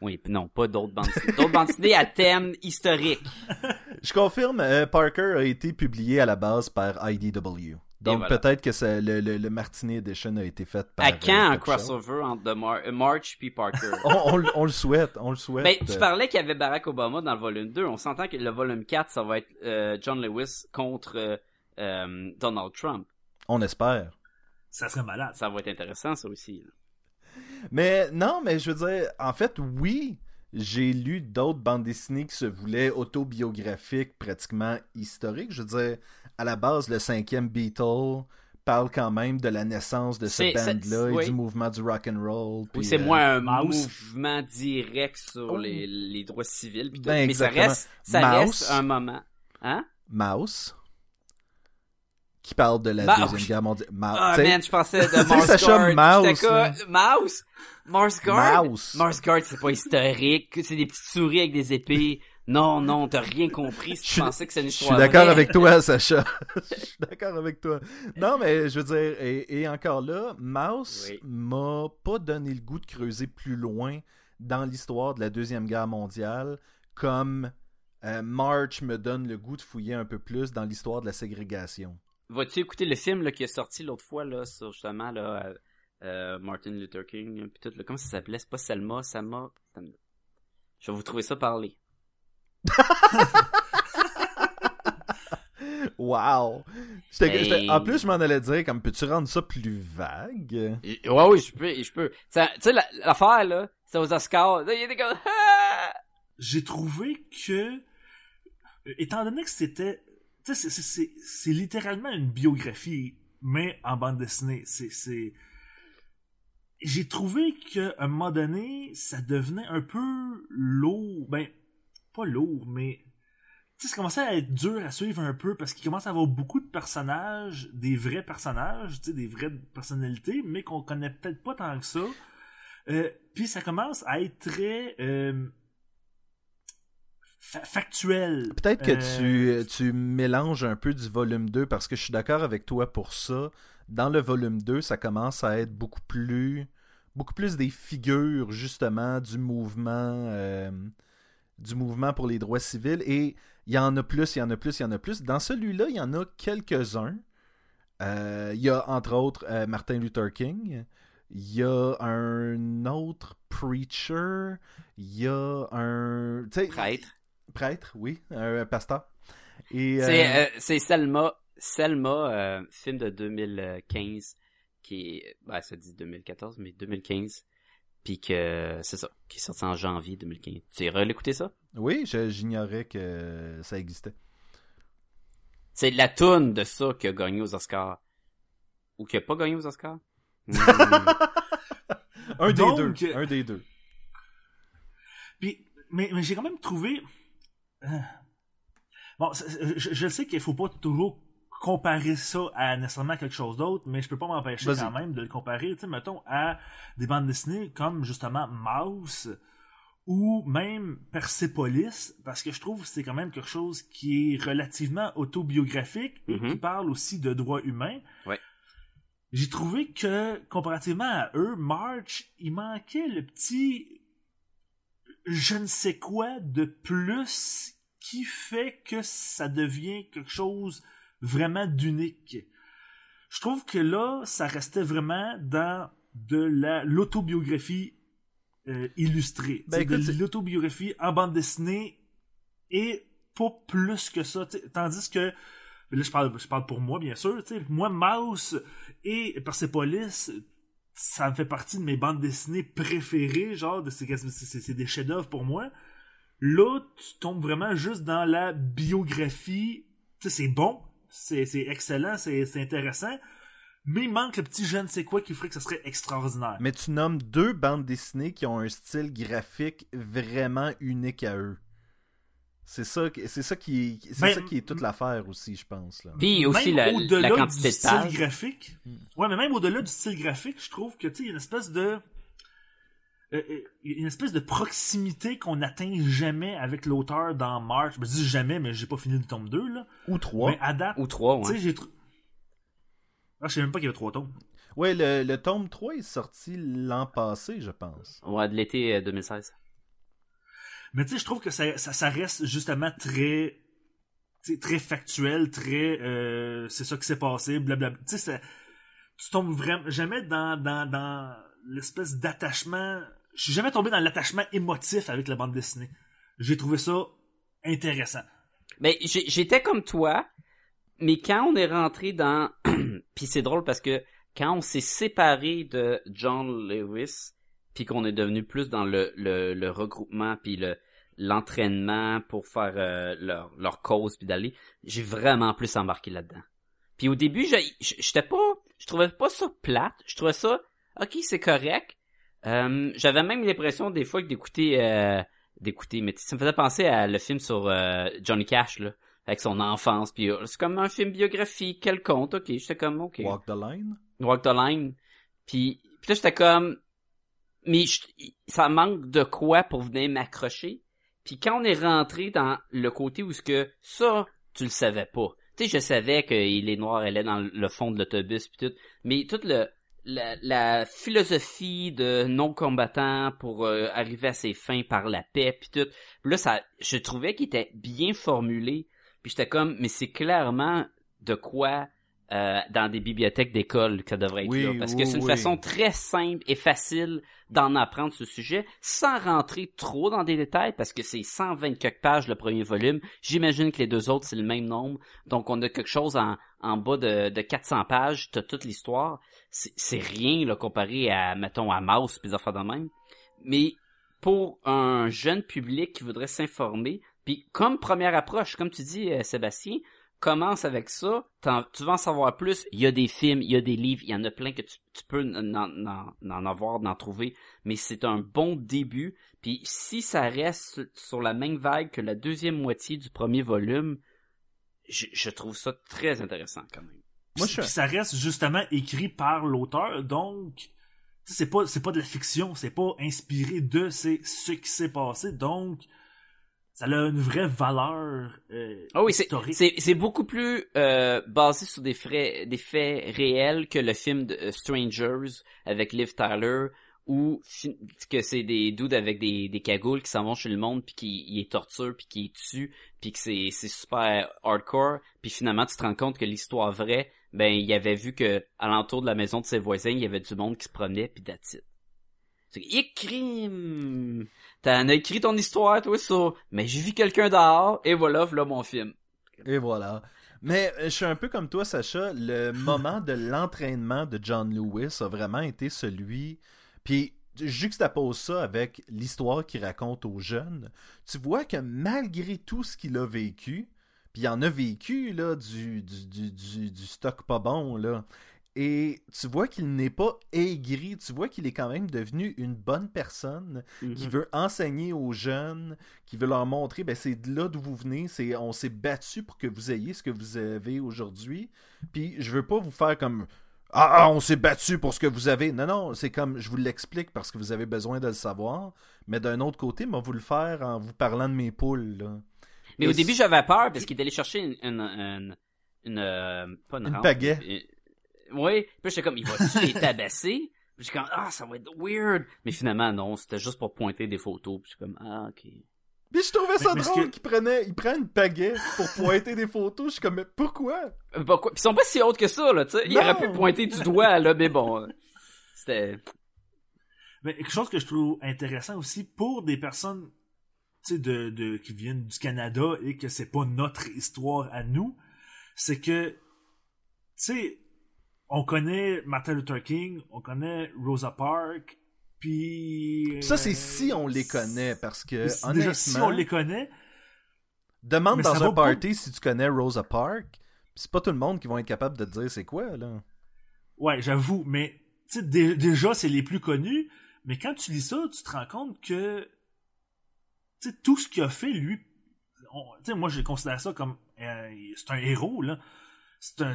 Oui, non, pas d'autres bandes dessinées. D'autres bandes dessinées à thème historique. *laughs* Je confirme, euh, Parker a été publié à la base par IDW. Donc voilà. peut-être que ça- le, le, le Martinet Edition a été fait par. À quand euh, un Top Shelf. crossover entre The Mar- euh, March puis Parker? *laughs* on, on le- on le souhaite, on le souhaite. Ben, tu parlais qu'il y avait Barack Obama dans le volume 2. On s'entend que le volume 4, ça va être euh, John Lewis contre euh, Donald Trump. On espère. Ça serait malade. Ça va être intéressant, ça aussi. là. Mais non, mais je veux dire, en fait, oui, j'ai lu d'autres bandes dessinées qui se voulaient autobiographiques, pratiquement historiques. Je veux dire, à la base, le cinquième Beatle parle quand même de la naissance de ce band-là et oui. du mouvement du rock and roll. Oui, c'est euh, moins un Mouse. mouvement direct sur Oh. les, les droits civils. Ben, mais ça reste, ça Mouse. reste un moment. Hein? Mouse, qui parle de la deuxième oui. guerre mondiale. Ma- Ah, man, je pensais de *laughs* Mars Guard. Mouse, quoi? Mouse? Mars Guard? Mouse. Mars Guard, c'est pas historique. C'est des petites souris avec des épées. Non, non, t'as rien compris si Je tu pensais que c'est une Je suis histoire d'accord avec toi, *laughs* Sacha. *laughs* Je suis d'accord avec toi. Non, mais je veux dire, et, et encore là, Mouse Oui. m'a pas donné le goût de creuser plus loin dans l'histoire de la Deuxième Guerre mondiale, comme euh, March me donne le goût de fouiller un peu plus dans l'histoire de la ségrégation. Vas-tu écouter le film là, qui est sorti l'autre fois là, sur justement là, euh, euh, Martin Luther King puis tout, là, comment ça s'appelait? C'est pas Selma, Selma. Je vais vous trouver ça parler. *laughs* Wow! Hey. j'étais- En plus, je m'en allais dire, comme, peux-tu rendre ça plus vague? Et- Ouais, oui, je peux, je peux. Tu sais, la- l'affaire, là, c'est aux Oscars. Il était comme! *laughs* J'ai trouvé que, euh, étant donné que c'était, tu sais, c'est- c'est- c'est c'est littéralement une biographie, mais en bande dessinée. C'est, c'est, j'ai trouvé qu'à un moment donné, ça devenait un peu lourd. Ben, pas lourd, mais tu sais, ça commençait à être dur à suivre un peu parce qu'il commence à avoir beaucoup de personnages, des vrais personnages, tu sais, des vraies personnalités, mais qu'on connaît peut-être pas tant que ça. Euh, Puis ça commence à être très euh, fa- factuel. Peut-être que Euh, tu, tu mélanges un peu du volume 2 parce que je suis d'accord avec toi pour ça. Dans le volume 2, ça commence à être beaucoup plus beaucoup plus des figures justement du mouvement du mouvement pour les droits civils et il y en a plus, il y en a plus, il y en a plus. Dans celui-là, il y en a quelques-uns. Euh, Il y a entre autres euh, Martin Luther King. Il y a un autre preacher. Il y a un Prêtre. prêtre, oui, un pasteur. C'est, euh, c'est Selma, Selma, film de 2015, qui est, ben, ça dit 2014, mais 2015. Puis que, c'est ça, qui est sorti en janvier 2015. Tu iras l'écouter ça? oui, j'ignorais que ça existait. C'est la toune de ça qui a gagné aux Oscars. Ou qui a pas gagné aux Oscars? Hmm. *laughs* Un Donc, des deux, euh, un des deux. Puis, mais, mais j'ai quand même trouvé. euh, Bon, je, je sais qu'il faut pas toujours comparer ça à nécessairement quelque chose d'autre, mais je peux pas m'empêcher quand même de le comparer, tu sais, mettons, à des bandes dessinées comme justement Mouse ou même Persepolis, parce que je trouve que c'est quand même quelque chose qui est relativement autobiographique et qui parle aussi de droits humains. Ouais. J'ai trouvé que, comparativement à eux, March, il manquait le petit je ne sais quoi de plus qui fait que ça devient quelque chose vraiment d'unique. Je trouve que là, ça restait vraiment dans de la l'autobiographie euh, illustrée, Ben, écoute, de l'autobiographie en bande dessinée et pas plus que ça. Tandis que là, je parle, je parle pour moi, bien sûr. Moi, Mouse et Persepolis, ça me fait partie de mes bandes dessinées préférées, genre, de, c'est, des chefs-d'œuvre pour moi. Là, tu tombes vraiment juste dans la biographie. Tu sais, c'est bon, c'est, c'est excellent, c'est, c'est intéressant, mais il manque le petit je ne sais quoi qui ferait que ça serait extraordinaire. Mais tu nommes deux bandes dessinées qui ont un style graphique vraiment unique à eux. C'est ça, qui- c'est ça qui, c'est Ben, ça qui est toute l'affaire aussi, je pense. Là. Puis aussi Même la, au-delà la quantité du de style graphique. Ouais, mais même au-delà du style graphique, je trouve que tu sais, il y a une espèce de euh, euh, il y a une espèce de proximité qu'on n'atteint jamais avec l'auteur dans March. Je me dis jamais, mais j'ai pas fini le tome 2 là. Ou trois. Mais à date, Ou trois, tu sais, ouais. j'ai trou- Ah, je sais même pas qu'il y avait trois tomes. Ouais, le, le tome 3 est sorti l'an passé, je pense. Ouais, de l'été euh, 2016. Mais tu sais, je trouve que ça, ça, ça reste justement très très factuel, très euh, c'est ça qui s'est passé, blablabla. Tu sais, ça- tu tombes vraiment jamais dans, dans, dans l'espèce d'attachement. Je suis jamais tombé dans l'attachement émotif avec la bande dessinée. J'ai trouvé ça intéressant. J'ai- j'étais comme toi, mais quand on est rentré dans... *clears throat* puis c'est drôle parce que quand on s'est séparé de John Lewis, puis qu'on est devenu plus dans le, le, le regroupement, puis le l'entraînement pour faire euh, leur, leur cause, puis d'aller, j'ai vraiment plus embarqué là-dedans. Puis au début, j'étais pas... Je trouvais pas ça plate, je trouvais ça... Ok, c'est correct. Euh, J'avais même l'impression des fois que d'écouter... euh, d'écouter, mais ça me faisait penser à le film sur euh, Johnny Cash, là, avec son enfance, puis euh, c'est comme un film biographique, quel compte, ok, j'étais comme, ok, Walk, Walk the line? the Line, puis, puis là j'étais comme, mais je- ça manque de quoi pour venir m'accrocher, puis quand on est rentré dans le côté où ce que ça, tu le savais pas, tu sais, je savais que les Noirs allaient dans le fond de l'autobus, puis tout, mais tout le, la, la philosophie de non-combattant pour euh, arriver à ses fins par la paix puis tout. Là ça je trouvais qu'il était bien formulé. Puis j'étais comme mais c'est clairement de quoi euh, dans des bibliothèques d'école que ça devrait être Oui, là parce que c'est une oui. façon très simple et facile d'en apprendre ce sujet sans rentrer trop dans des détails parce que c'est 120 quelques pages le premier volume. J'imagine que les deux autres c'est le même nombre. Donc on a quelque chose en en bas de, de 400 pages, t'as toute l'histoire. C'est rien là, comparé à, mettons, à Mouse puis des affaires de même. Mais pour un jeune public qui voudrait s'informer, puis comme première approche, comme tu dis, euh, Sébastien, commence avec ça, tu vas en savoir plus. Il y a des films, il y a des livres, il y en a plein que tu, tu peux en, avoir, d'en trouver, mais c'est un bon début. Puis si ça reste sur la même vague que la deuxième moitié du premier volume, je, je trouve ça très intéressant quand même. Moi, Puis je suis- ça reste justement écrit par l'auteur, donc c'est pas c'est pas de la fiction, c'est pas inspiré de c'est ce qui s'est passé, donc ça a une vraie valeur euh, Ah oui, c'est historique. c'est c'est beaucoup plus euh, basé sur des faits des faits réels que le film de euh, Strangers avec Liv Tyler où fi- que c'est des dudes avec des des cagoules qui s'en vont chez le monde puis qui les torturent puis qui les tuent puis que c'est c'est super hardcore puis finalement tu te rends compte que l'histoire vraie ben il avait vu que alentour de la maison de ses voisins il y avait du monde qui se promenait puis it. C'est. T'en as écrit ton histoire, toi, sur, mais j'ai vu quelqu'un dehors, et voilà, voilà mon film. Et voilà. Mais euh, je suis un peu comme toi, Sacha. Le moment de l'entraînement de John Lewis a vraiment été celui. Puis, juxtapose ça avec l'histoire qu'il raconte aux jeunes. Tu vois que malgré tout ce qu'il a vécu, puis il en a vécu, là, du, du, du, du stock pas bon, là. Et tu vois qu'il n'est pas aigri, tu vois qu'il est quand même devenu une bonne personne qui Mhm. veut enseigner aux jeunes, qui veut leur montrer, ben c'est de là d'où vous venez, c'est on s'est battu pour que vous ayez ce que vous avez aujourd'hui. Puis je veux pas vous faire comme ah, ah, on s'est battu pour ce que vous avez. Non non, c'est comme je vous l'explique parce que vous avez besoin de le savoir, mais d'un autre côté, moi vous le faire en vous parlant de mes poules là. Mais Et au début, j'avais peur parce qu'il est allé chercher une, une, une, une, euh, pas une, Une rampe, pagaie. Oui. Puis j'étais comme, il va-tu les tabasser? Puis j'étais comme, ah, ça va être weird. Mais finalement, non, c'était juste pour pointer des photos. Puis j'étais comme, ah, ok. Puis je trouvais ça Mais- drôle que- qu'il prenait, il prend une pagaie pour pointer des photos. Je suis comme mais pourquoi? Euh, Pourquoi? Puis ils sont pas si hautes que ça, là, tu sais. Il Non. aurait pu pointer du doigt, là, mais bon. C'était, Mais quelque chose que je trouve intéressant aussi pour des personnes tu sais, de, de, qui viennent du Canada et que c'est pas notre histoire à nous, c'est que, tu sais, on connaît Martin Luther King, on connaît Rosa Parks, puis... Ça c'est euh, si on les connaît parce que honnêtement, Déjà, si on les connaît, demande dans un pas- party si tu connais Rosa Parks. C'est pas tout le monde qui va être capable de te dire c'est quoi là. ouais, j'avoue, mais, tu sais, dé- déjà, c'est les plus connus, mais quand tu lis ça, tu te rends compte que, tu sais, tout ce qu'il a fait, lui, on- tu sais, moi, je considère ça comme, euh, c'est un héros, là. C'est un,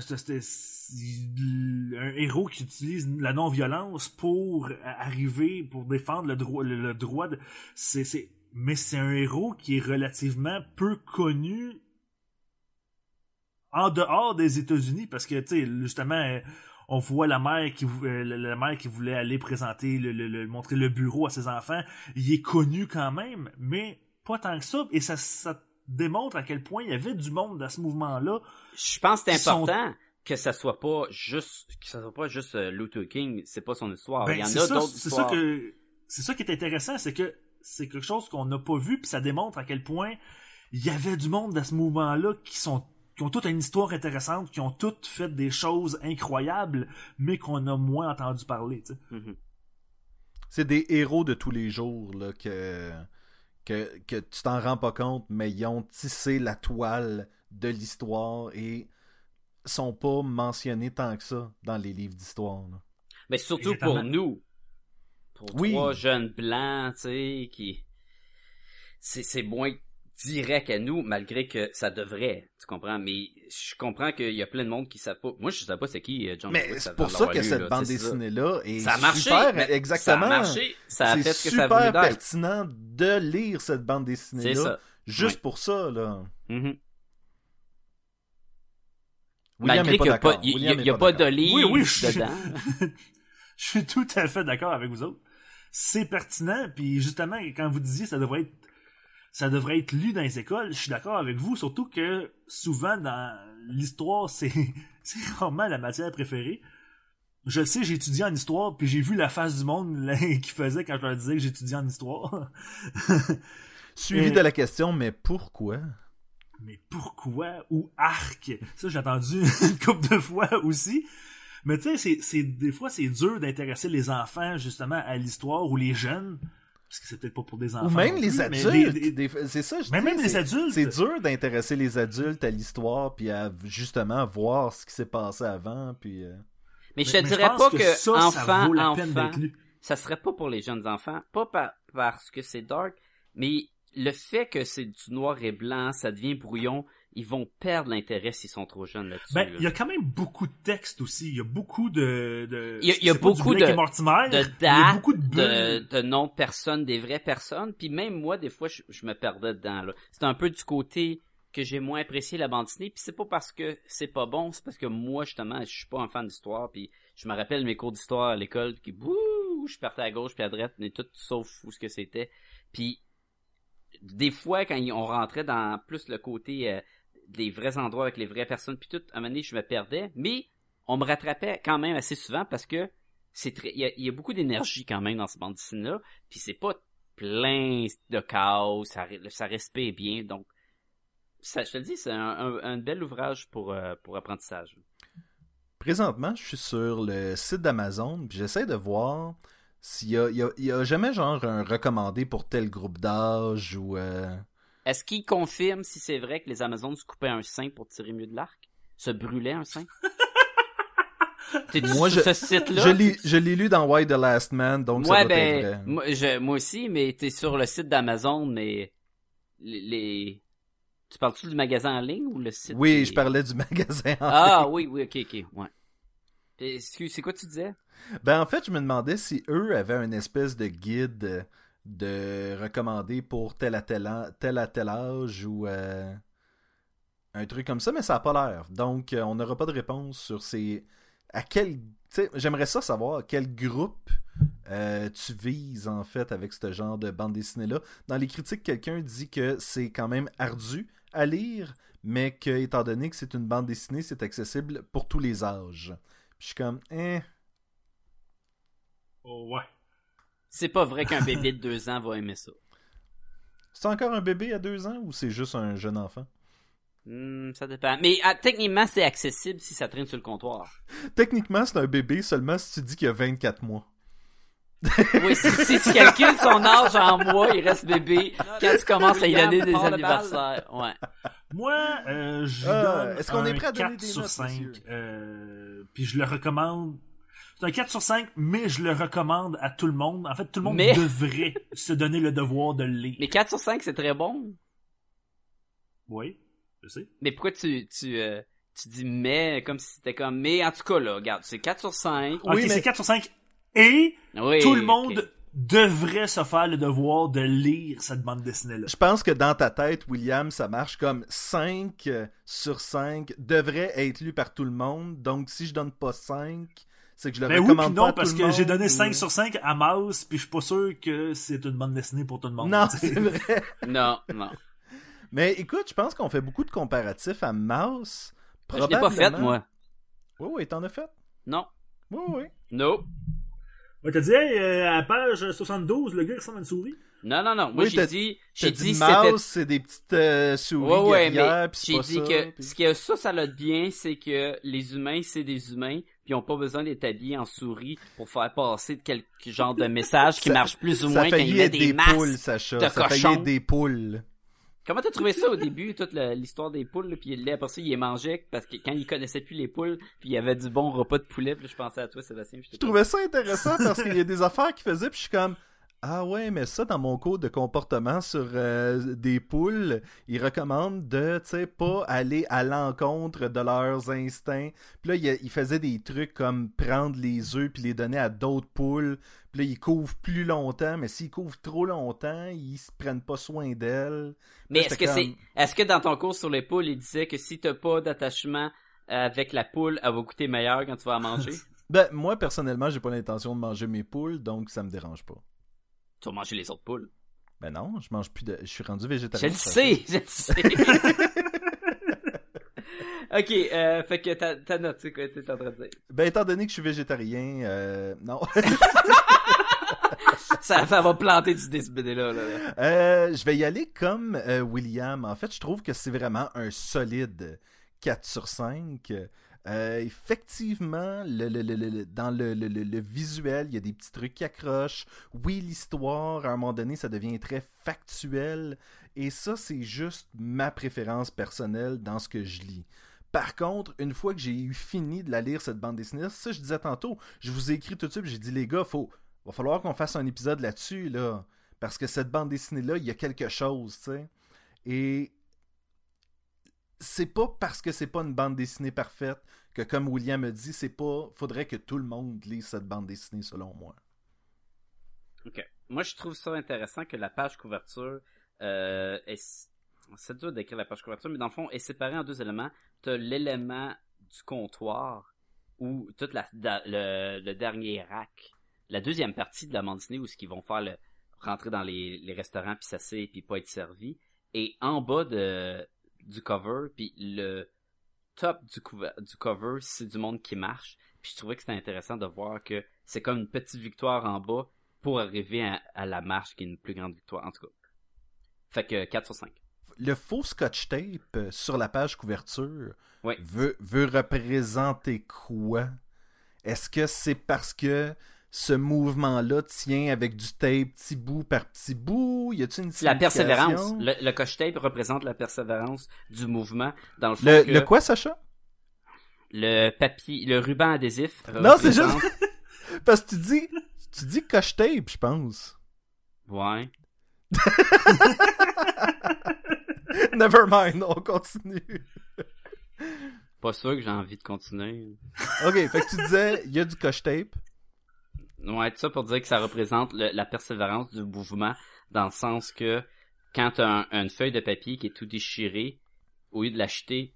un héros qui utilise la non-violence pour arriver, pour défendre le droit, le, droit de, c'est, c'est, mais c'est un héros qui est relativement peu connu en dehors des États-Unis parce que, tu sais, justement, euh, on voit la mère qui euh, la mère qui voulait aller présenter le, le- le- montrer le bureau à ses enfants. Il est connu quand même mais pas tant que ça. Et ça, ça démontre à quel point il y avait du monde dans ce mouvement là Je pense que c'est sont- important que ça soit pas juste que ça soit pas juste euh, Luther King, c'est pas son histoire. Ben, Il y en c'est a ça, d'autres c'est ça histoires. que c'est ça qui est intéressant c'est que c'est quelque chose qu'on n'a pas vu puis ça démontre à quel point il y avait du monde dans ce mouvement là qui sont qui ont toutes une histoire intéressante qui ont toutes fait des choses incroyables mais qu'on a moins entendu parler. Mhm. C'est des héros de tous les jours là, que, que, que tu t'en rends pas compte, mais ils ont tissé la toile de l'histoire et sont pas mentionnés tant que ça dans les livres d'histoire. Mais surtout Exactement. pour nous. Pour Oui. trois jeunes blancs, tu sais, qui. C'est, c'est moins direct à nous, malgré que ça devrait. Tu comprends? Mais je comprends qu'il y a plein de monde qui savent pas. Moi, je sais pas c'est qui euh, John Mais c'est pour de ça que lu, cette là, bande dessinée-là est Ça a marché. super, mais exactement. Ça a marché. Ça a c'est fait ce que ça super voulait pertinent de lire cette bande C'est dessinée-là, ça. juste Ouais. pour ça. Là. Mhm. William Malgré qu'il n'y a pas, d'accord. il y a- pas d'accord. d'olive Oui, oui, je- dedans. *laughs* je suis tout à fait d'accord avec vous autres. C'est pertinent, puis justement, quand vous disiez ça devrait être ça devrait être lu dans les écoles, je suis d'accord avec vous, surtout que souvent dans l'histoire, *laughs* c'est c'est rarement la matière préférée. Je le sais, j'ai étudié en histoire, puis j'ai vu la face du monde là, *laughs* qui faisait quand je leur disais que j'étudiais en histoire. *laughs* Suivi Et- de la question, mais pourquoi? Mais pourquoi? Ou arc? Ça, j'ai entendu une couple de fois aussi. Mais tu sais, c'est, c'est des fois c'est dur d'intéresser les enfants justement à l'histoire ou les jeunes, parce que c'est peut-être pas pour des enfants. Ou même les adultes. des- C'est ça, je mais dis, même les c'est- adultes. C'est dur d'intéresser les adultes à l'histoire, puis à justement voir ce qui s'est passé avant, puis... euh, Mais je te mais dirais pas que, que, ça, ça enfant, vaut la peine enfant, d'être lu. ça serait pas pour les jeunes enfants, pas par- parce que c'est dark, mais le fait que c'est du noir et blanc, ça devient brouillon, ils vont perdre l'intérêt s'ils sont trop jeunes là-dessus. Ben, là. il y a quand même beaucoup de textes aussi. Il y a beaucoup de. de Il y a- a beaucoup de- Mortimer, de il y a dates, beaucoup de de, de noms de personnes, des vraies personnes. Puis même moi, des fois, je, je me perdais dedans. là. C'est un peu du côté que j'ai moins apprécié la bande dessinée. Puis c'est pas parce que c'est pas bon, c'est parce que moi, justement, je suis pas un fan d'histoire. Puis je me rappelle mes cours d'histoire à l'école qui, bouh, je partais à gauche puis à droite, mais tout sauf où ce que c'était. Puis des fois, quand on rentrait dans plus le côté euh, des vrais endroits avec les vraies personnes, puis tout, à un moment donné, je me perdais. Mais on me rattrapait quand même assez souvent parce que c'est très, il y a, beaucoup d'énergie quand même dans ce bande dessinée là, puis c'est pas plein de chaos, ça, ça bien, donc ça, je te le dis, c'est un, bel ouvrage pour euh, pour apprentissage. Présentement, je suis sur le site d'Amazon, puis j'essaie de voir s'il y a jamais genre un recommandé pour tel groupe d'âge ou... euh, Est-ce qu'il confirme si c'est vrai que les Amazones se coupaient un sein pour tirer mieux de l'arc, se brûlaient un sein? *laughs* T'es Moi, sur je- ce site-là? Je l'ai, je l'ai lu dans Why the Last Man, donc ça Ouais, doit être vrai. ben, moi, je, moi aussi, mais t'es sur le site d'Amazon, mais les, les- Tu parles-tu du magasin en ligne ou le site Oui, des- je parlais du *laughs* magasin. en Ah oui, oui, ok, ok, ouais. Excuse, c'est quoi tu disais? Ben en fait, je me demandais si eux avaient une espèce de guide de recommandé pour tel à tel, tel à tel âge ou euh, un truc comme ça, mais ça n'a pas l'air. Donc, euh, on n'aura pas de réponse sur ces... À quel... J'aimerais ça savoir quel groupe euh, tu vises en fait avec ce genre de bande dessinée-là. Dans les critiques, quelqu'un dit que c'est quand même ardu à lire, mais que étant donné que c'est une bande dessinée, c'est accessible pour tous les âges. Puis je suis comme, eh... Oh, ouais. C'est pas vrai qu'un bébé de deux ans va aimer ça. C'est encore un bébé à deux ans ou c'est juste un jeune enfant? Hmm, ça dépend. Mais ah, techniquement, c'est accessible si ça traîne sur le comptoir. Techniquement, c'est un bébé seulement si tu dis qu'il y a 24 mois. Oui, si, si tu calcules son âge en mois, il reste bébé. Quand tu commences à y donner des anniversaires, ouais. Moi, euh, je lui donne est-ce qu'on est prêt à donner 4 des sur notes, 5. monsieur? Euh, puis je le recommande. C'est un 4 sur 5, mais je le recommande à tout le monde. En fait, tout le monde Mais- devrait *laughs* se donner le devoir de le lire. Mais 4 sur 5, c'est très bon. Oui, je sais. Mais pourquoi tu, tu, euh, tu dis mais comme si c'était comme mais en tout cas là, regarde, c'est 4 sur 5. Ok, Oui, mais- c'est 4 sur 5. Et Oui, tout le monde devrait se faire le devoir de lire cette bande dessinée-là. Je pense que dans ta tête, William, ça marche comme 5 euh, sur 5 devrait être lu par tout le monde. Donc, si je donne pas 5, c'est que je le Ben oui, recommande puis pas non, à tout parce que j'ai donné ou- 5 sur 5 à Mouse, puis je suis pas sûr que c'est une bande dessinée pour tout le monde. Non, c'est vrai. *laughs* Non, non. Mais écoute, je pense qu'on fait beaucoup de comparatifs à Mouse. Je l'ai pas fait Probablement- moi. Oui, oui, t'en as fait? Non. Oui, oui. Nope. Ouais, t'as dit, hey, euh, à la page 72, le gars ressemble à une souris. Non, non, non. Moi, Oui, j'ai dit, J'ai dit, Mouse, c'est des petites euh, souris Ouais, ouais, mais j'ai dit ça. que puis- ce que ça, ça l'a de bien, c'est que les humains, c'est des humains, puis ils ont pas besoin d'être habillés en souris pour faire passer de quelque genre de message qui Ça- marche plus ou moins quand ils mettent des, des masques. poules, Sacha. de Ça des poules. Comment t'as trouvé ça au début, toute l'histoire des poules, là, puis là, après ça, il les mangeait parce que quand il connaissait plus les poules, puis il y avait du bon repas de poulet, puis là, je pensais à toi, Sébastien. Je trouvais ça intéressant parce qu'il y a des affaires qu'il faisait, puis je suis comme ah ouais, mais ça dans mon code de comportement sur euh, des poules, ils recommandent de tu sais pas aller à l'encontre de leurs instincts. Puis là il, y a- il faisait des trucs comme prendre les œufs puis les donner à d'autres poules. Puis là ils couvrent plus longtemps, mais s'ils couvrent trop longtemps, ils se prennent pas soin d'elles. Mais est-ce que c'est, est-ce que dans ton cours sur les poules, il disait que si t'as pas d'attachement avec la poule, elle va goûter meilleur quand tu vas la manger? *laughs* Ben moi personnellement, j'ai pas l'intention de manger mes poules, donc ça me dérange pas. Tu vas manger les autres poules. Ben non, je mange plus de je suis rendu Je végétarien. le ça sais, je le sais. *laughs* ok, euh, fait que ta, ta note, c'est quoi t'es en train de dire? Ben, étant donné que je suis végétarien, euh, non. *laughs* Ça, ça va planter du DSBD là, là. Euh, je vais y aller comme euh, William. En fait, je trouve que c'est vraiment un solide 4 sur 5. Euh, effectivement, dans le, visuel, il y a des petits trucs qui accrochent. Oui, l'histoire, à un moment donné, ça devient très factuel. Et ça, c'est juste ma préférence personnelle dans ce que je lis. Par contre, une fois que j'ai eu fini de la lire, cette bande dessinée, ça, je disais tantôt, je vous ai écrit tout de suite, j'ai dit, les gars, faut, va falloir qu'on fasse un épisode là-dessus, là. Parce que cette bande dessinée-là, il y a quelque chose, tu sais. Et c'est pas parce que c'est pas une bande dessinée parfaite que, comme William me dit, c'est pas. Faudrait que tout le monde lise cette bande dessinée, selon moi. Ok. Moi, je trouve ça intéressant que la page couverture euh, est... C'est dur d'écrire la page couverture, mais dans le fond, est séparée en deux éléments. T'as l'élément du comptoir, ou toute la, le dernier rack. La deuxième partie de la bande dessinée, où ce qu'ils vont faire le, rentrer dans les, les restaurants, puis s'asseoir, puis pas être servi. Et en bas de, du cover, puis le top du, du cover, c'est du monde qui marche. Puis je trouvais que c'était intéressant de voir que c'est comme une petite victoire en bas pour arriver à, à la marche qui est une plus grande victoire, en tout cas. Fait que 4 sur 5. Le faux scotch tape euh, sur la page couverture Oui. veut, veut représenter quoi? Est-ce que c'est parce que ce mouvement-là tient avec du tape petit bout par petit bout? Y a-t-il une La persévérance. Le, le coche tape représente la persévérance du mouvement. Dans le fond, Le, que le quoi, Sacha? Le papier, le ruban adhésif. Non, c'est représente- *laughs* Parce que tu dis, tu dis coche tape, je pense. Ouais. *laughs* Never mind, on continue. Pas sûr que j'ai envie de continuer. Ok, fait que tu disais, il y a du coche tape. Ouais, tout ça pour dire que ça représente la persévérance du mouvement, dans le sens que quand tu as une feuille de papier qui est tout déchirée, au lieu de l'acheter,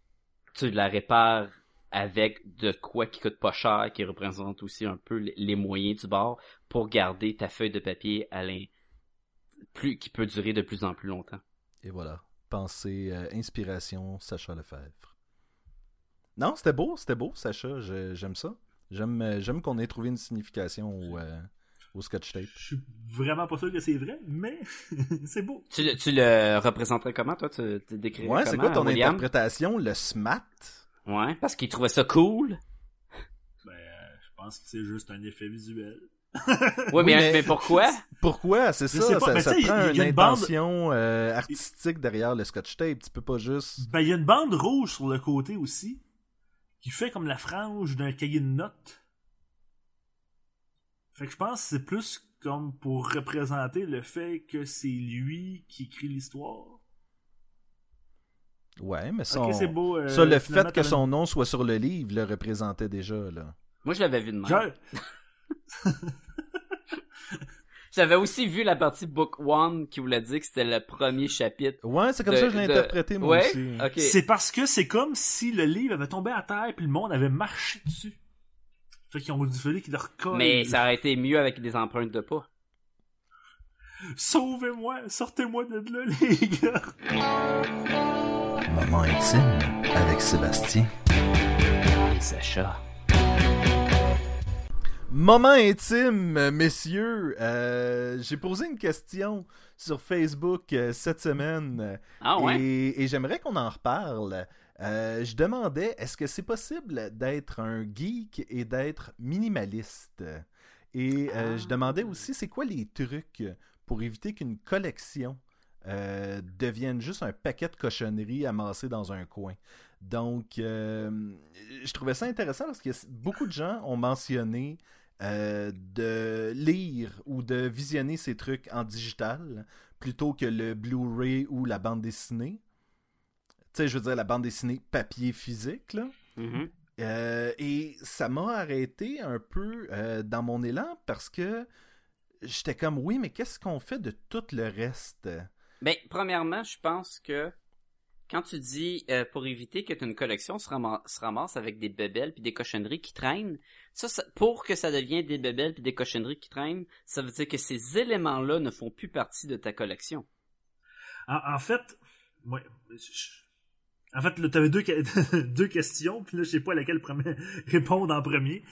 tu la répares avec de quoi qui coûte pas cher, qui représente aussi un peu les- moyens du bord pour garder ta feuille de papier à plus qui peut durer de plus en plus longtemps. Et voilà. Pensée, euh, inspiration, Sacha Lefebvre. Non, c'était beau, c'était beau, Sacha. J'aime ça. J'aime euh, j'aime qu'on ait trouvé une signification au, euh, au scotch tape. Je suis vraiment pas sûr que c'est vrai, mais *laughs* c'est beau. Tu le, tu le représenterais comment, toi? Tu, tu décrirais Ouais, c'est quoi ton William? interprétation? Le SMAT? Ouais, parce qu'il trouvait ça cool. Ben, euh, je pense que c'est juste un effet visuel. Ouais, mais, mais- mais pourquoi? *laughs* Pourquoi? C'est ça, pas, ça, ça prend une bande- intention euh, artistique derrière le scotch tape. Tu peux pas juste... Ben, il y a une bande rouge sur le côté aussi, qui fait comme la frange d'un cahier de notes. Fait que je pense que c'est plus comme pour représenter le fait que c'est lui qui écrit l'histoire. Ouais, mais son... Ok, c'est beau. euh, ça, le fait que son nom soit sur le livre le représentait déjà, là. Moi, je l'avais vu de même. Je- *laughs* J'avais aussi vu la partie Book One qui voulait dire que c'était le premier chapitre. Ouais, c'est comme de- ça que je l'ai de- interprété, moi ouais? aussi. Ok. C'est parce que c'est comme si le livre avait tombé à terre puis le monde avait marché dessus. Fait qu'ils ont dû falloir qu'ils le recollent. Mais ça aurait été mieux avec des empreintes de pas. Sauvez-moi, sortez-moi de là, *laughs* les gars. Moment intime avec Sébastien. Et Sacha. Moment intime, messieurs. Euh, J'ai posé une question sur Facebook euh, cette semaine Ah ouais? et, et j'aimerais qu'on en reparle. Euh, je demandais est-ce que c'est possible d'être un geek et d'être minimaliste? Et Ah. je demandais aussi c'est quoi les trucs pour éviter qu'une collection devienne juste un paquet de cochonneries amassées dans un coin? Donc, je trouvais ça intéressant parce que beaucoup de gens ont mentionné euh, de lire ou de visionner ces trucs en digital plutôt que le Blu-ray ou la bande dessinée. Tu sais, je veux dire la bande dessinée papier physique, là. Mhm. Euh, et ça m'a arrêté un peu euh, dans mon élan parce que j'étais comme oui, mais qu'est-ce qu'on fait de tout le reste? Ben, premièrement, je pense que quand tu dis euh, pour éviter que tu une collection se, se ramasse avec des bébelles puis des cochonneries qui traînent, ça, ça- pour que ça devienne des bébelles puis des cochonneries qui traînent, ça veut dire que ces éléments-là ne font plus partie de ta collection. En, en fait, ouais, je- je- en fait, là, t'avais deux, que- *laughs* deux questions, puis là, je sais pas à laquelle premier- *laughs* répondre en premier.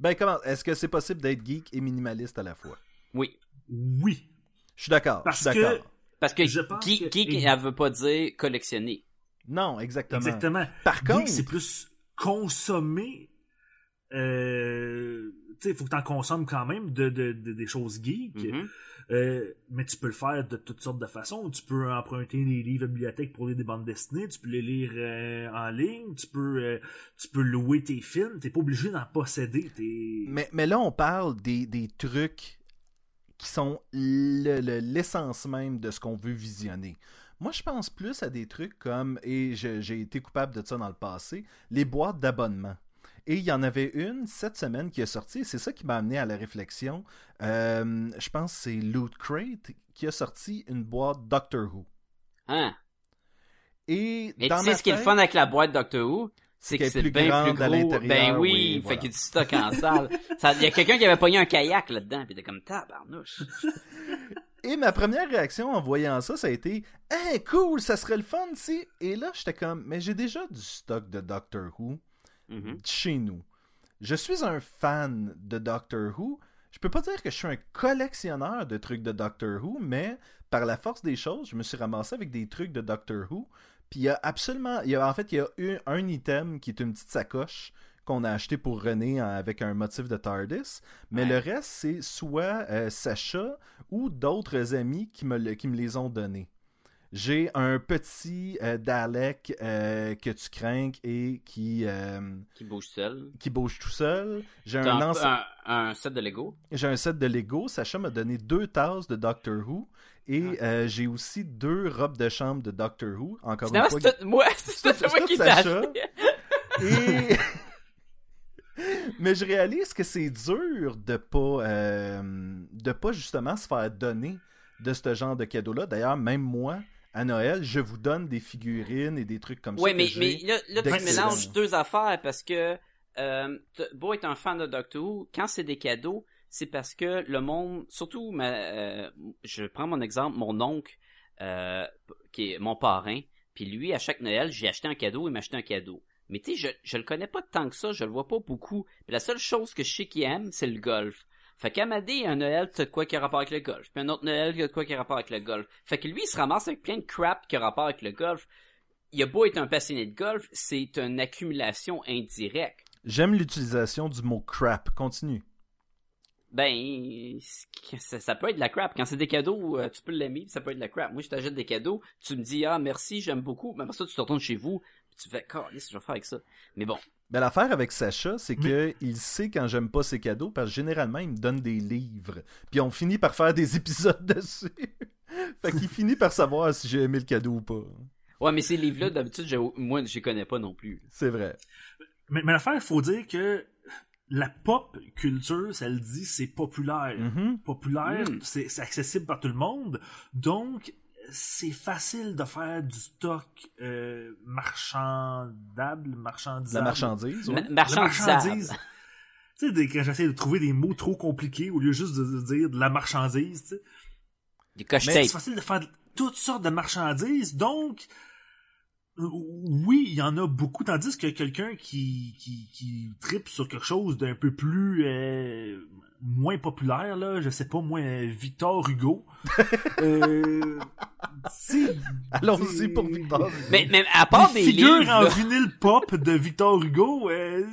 Ben comment Est-ce que c'est possible d'être geek et minimaliste à la fois? Oui. Oui. Je suis d'accord. Je Parce suis d'accord. que, Parce que geek, que- geek, elle veut pas dire collectionner? Non, exactement. exactement. Par Geek, contre, c'est plus consommer. Euh, tu sais, il faut que t'en consommes quand même de, de- de- des choses geeks. Mhm. Euh, mais tu peux le faire de toutes sortes de façons. Tu peux emprunter des livres à bibliothèque pour lire des bandes dessinées. Tu peux les lire euh, en ligne. Tu peux, euh, tu peux louer tes films. T'es pas obligé d'en posséder. T'es... mais, mais là, on parle des, des trucs qui sont le- le- l'essence même de ce qu'on veut visionner. Moi, je pense plus à des trucs comme, et j'ai été coupable de ça dans le passé, les boîtes d'abonnement. Et il y en avait une cette semaine qui est sortie, et c'est ça qui m'a amené à la réflexion. Euh, je pense que c'est Loot Crate qui a sorti une boîte Doctor Who. Hein? Et Mais dans tu sais ma ce qui est le tête, fun avec la boîte Doctor Who? C'est que c'est plus bien plus à gros. l'intérieur, Ben oui, oui, fait qu'il y a du stock en salle. *laughs* Il y a quelqu'un qui avait pogné un kayak là-dedans, pis t'es comme tabarnouche. *laughs* Et ma première réaction en voyant ça, ça a été Hein, cool, ça serait le fun si. Et là, j'étais comme Mais j'ai déjà du stock de Doctor Who Mhm. chez nous. Je suis un fan de Doctor Who. Je peux pas dire que je suis un collectionneur de trucs de Doctor Who, mais par la force des choses, je me suis ramassé avec des trucs de Doctor Who. Puis il y a absolument. Il y a, en fait, il y a eu un item qui est une petite sacoche qu'on a acheté pour René en- avec un motif de TARDIS. Mais Ouais. le reste, c'est soit euh, Sacha ou d'autres amis qui me, le- qui me les ont donnés. J'ai un petit euh, Dalek euh, que tu crains et qui, euh, Qui bouge seul. qui bouge tout seul. J'ai un, un, ense- un, un set de Lego. j'ai un set de Lego. Sacha m'a donné deux tasses de Doctor Who. Et Ah. j'ai aussi deux robes de chambre de Doctor Who. Encore une fois. c'est moi, c'est moi qui Sacha. Et... *laughs* Mais je réalise que c'est dur de pas euh, de pas justement se faire donner de ce genre de cadeau-là. D'ailleurs, même moi, à Noël, je vous donne des figurines et des trucs comme Oui, ça. mais, que mais là, là tu mélanges deux affaires parce que euh, beau être un fan de Doctor Who, quand c'est des cadeaux, c'est parce que le monde, surtout, ma, euh, je prends mon exemple, mon oncle, euh, qui est mon parrain, puis lui, à chaque Noël, j'ai acheté un cadeau, il m'a acheté un cadeau. Mais tu sais, je, je le connais pas tant que ça, je le vois pas beaucoup. Puis la seule chose que je sais qu'il aime, c'est le golf. Fait qu'à Madé, un Noël, tu as de quoi qui a rapport avec le golf. Puis un autre Noël, y a de quoi qui a rapport avec le golf. Fait que lui, il se ramasse avec plein de crap qui a rapport avec le golf. Il a beau être un passionné de golf, c'est une accumulation indirecte. J'aime l'utilisation du mot crap. Continue. Ben, ça, ça peut être de la crap. Quand c'est des cadeaux, euh, tu peux l'aimer, ça peut être de la crap. Moi, je t'achète des cadeaux, tu me dis, ah, merci, j'aime beaucoup. Mais après ça, tu te retournes chez vous, tu fais, qu'est-ce que je vais faire avec ça? Mais bon. Ben, l'affaire avec Sacha, c'est que il sait quand j'aime pas ses cadeaux parce que généralement il me donne des livres. Puis on finit par faire des *laughs* épisodes dessus. *laughs* fait qu'il finit par savoir si j'ai aimé le cadeau ou pas. Ouais, mais ces livres-là, d'habitude, moi, je les connais pas non plus. C'est vrai. Mais, mais l'affaire, il faut dire que la pop culture, ça le dit, c'est populaire. Mhm. Populaire, Mm. c'est c'est accessible par tout le monde. Donc, c'est facile de faire du stock euh, marchandable, marchandisable. La marchandise. ouais. Ma- La marchandisable. marchandise. Tu sais, des- quand j'essaie de trouver des mots trop compliqués au lieu juste de, de dire de la marchandise, tu sais. Du coche c'est facile de faire de- toutes sortes de marchandises, donc euh, oui, il y en a beaucoup, tandis que quelqu'un qui, qui, qui tripe sur quelque chose d'un peu plus euh, moins populaire, là, je sais pas, moi, euh, Victor Hugo. *laughs* euh, Allons-y pour Victor. Mais, mais à part les des figures livres, en là, vinyle pop de Victor Hugo, euh,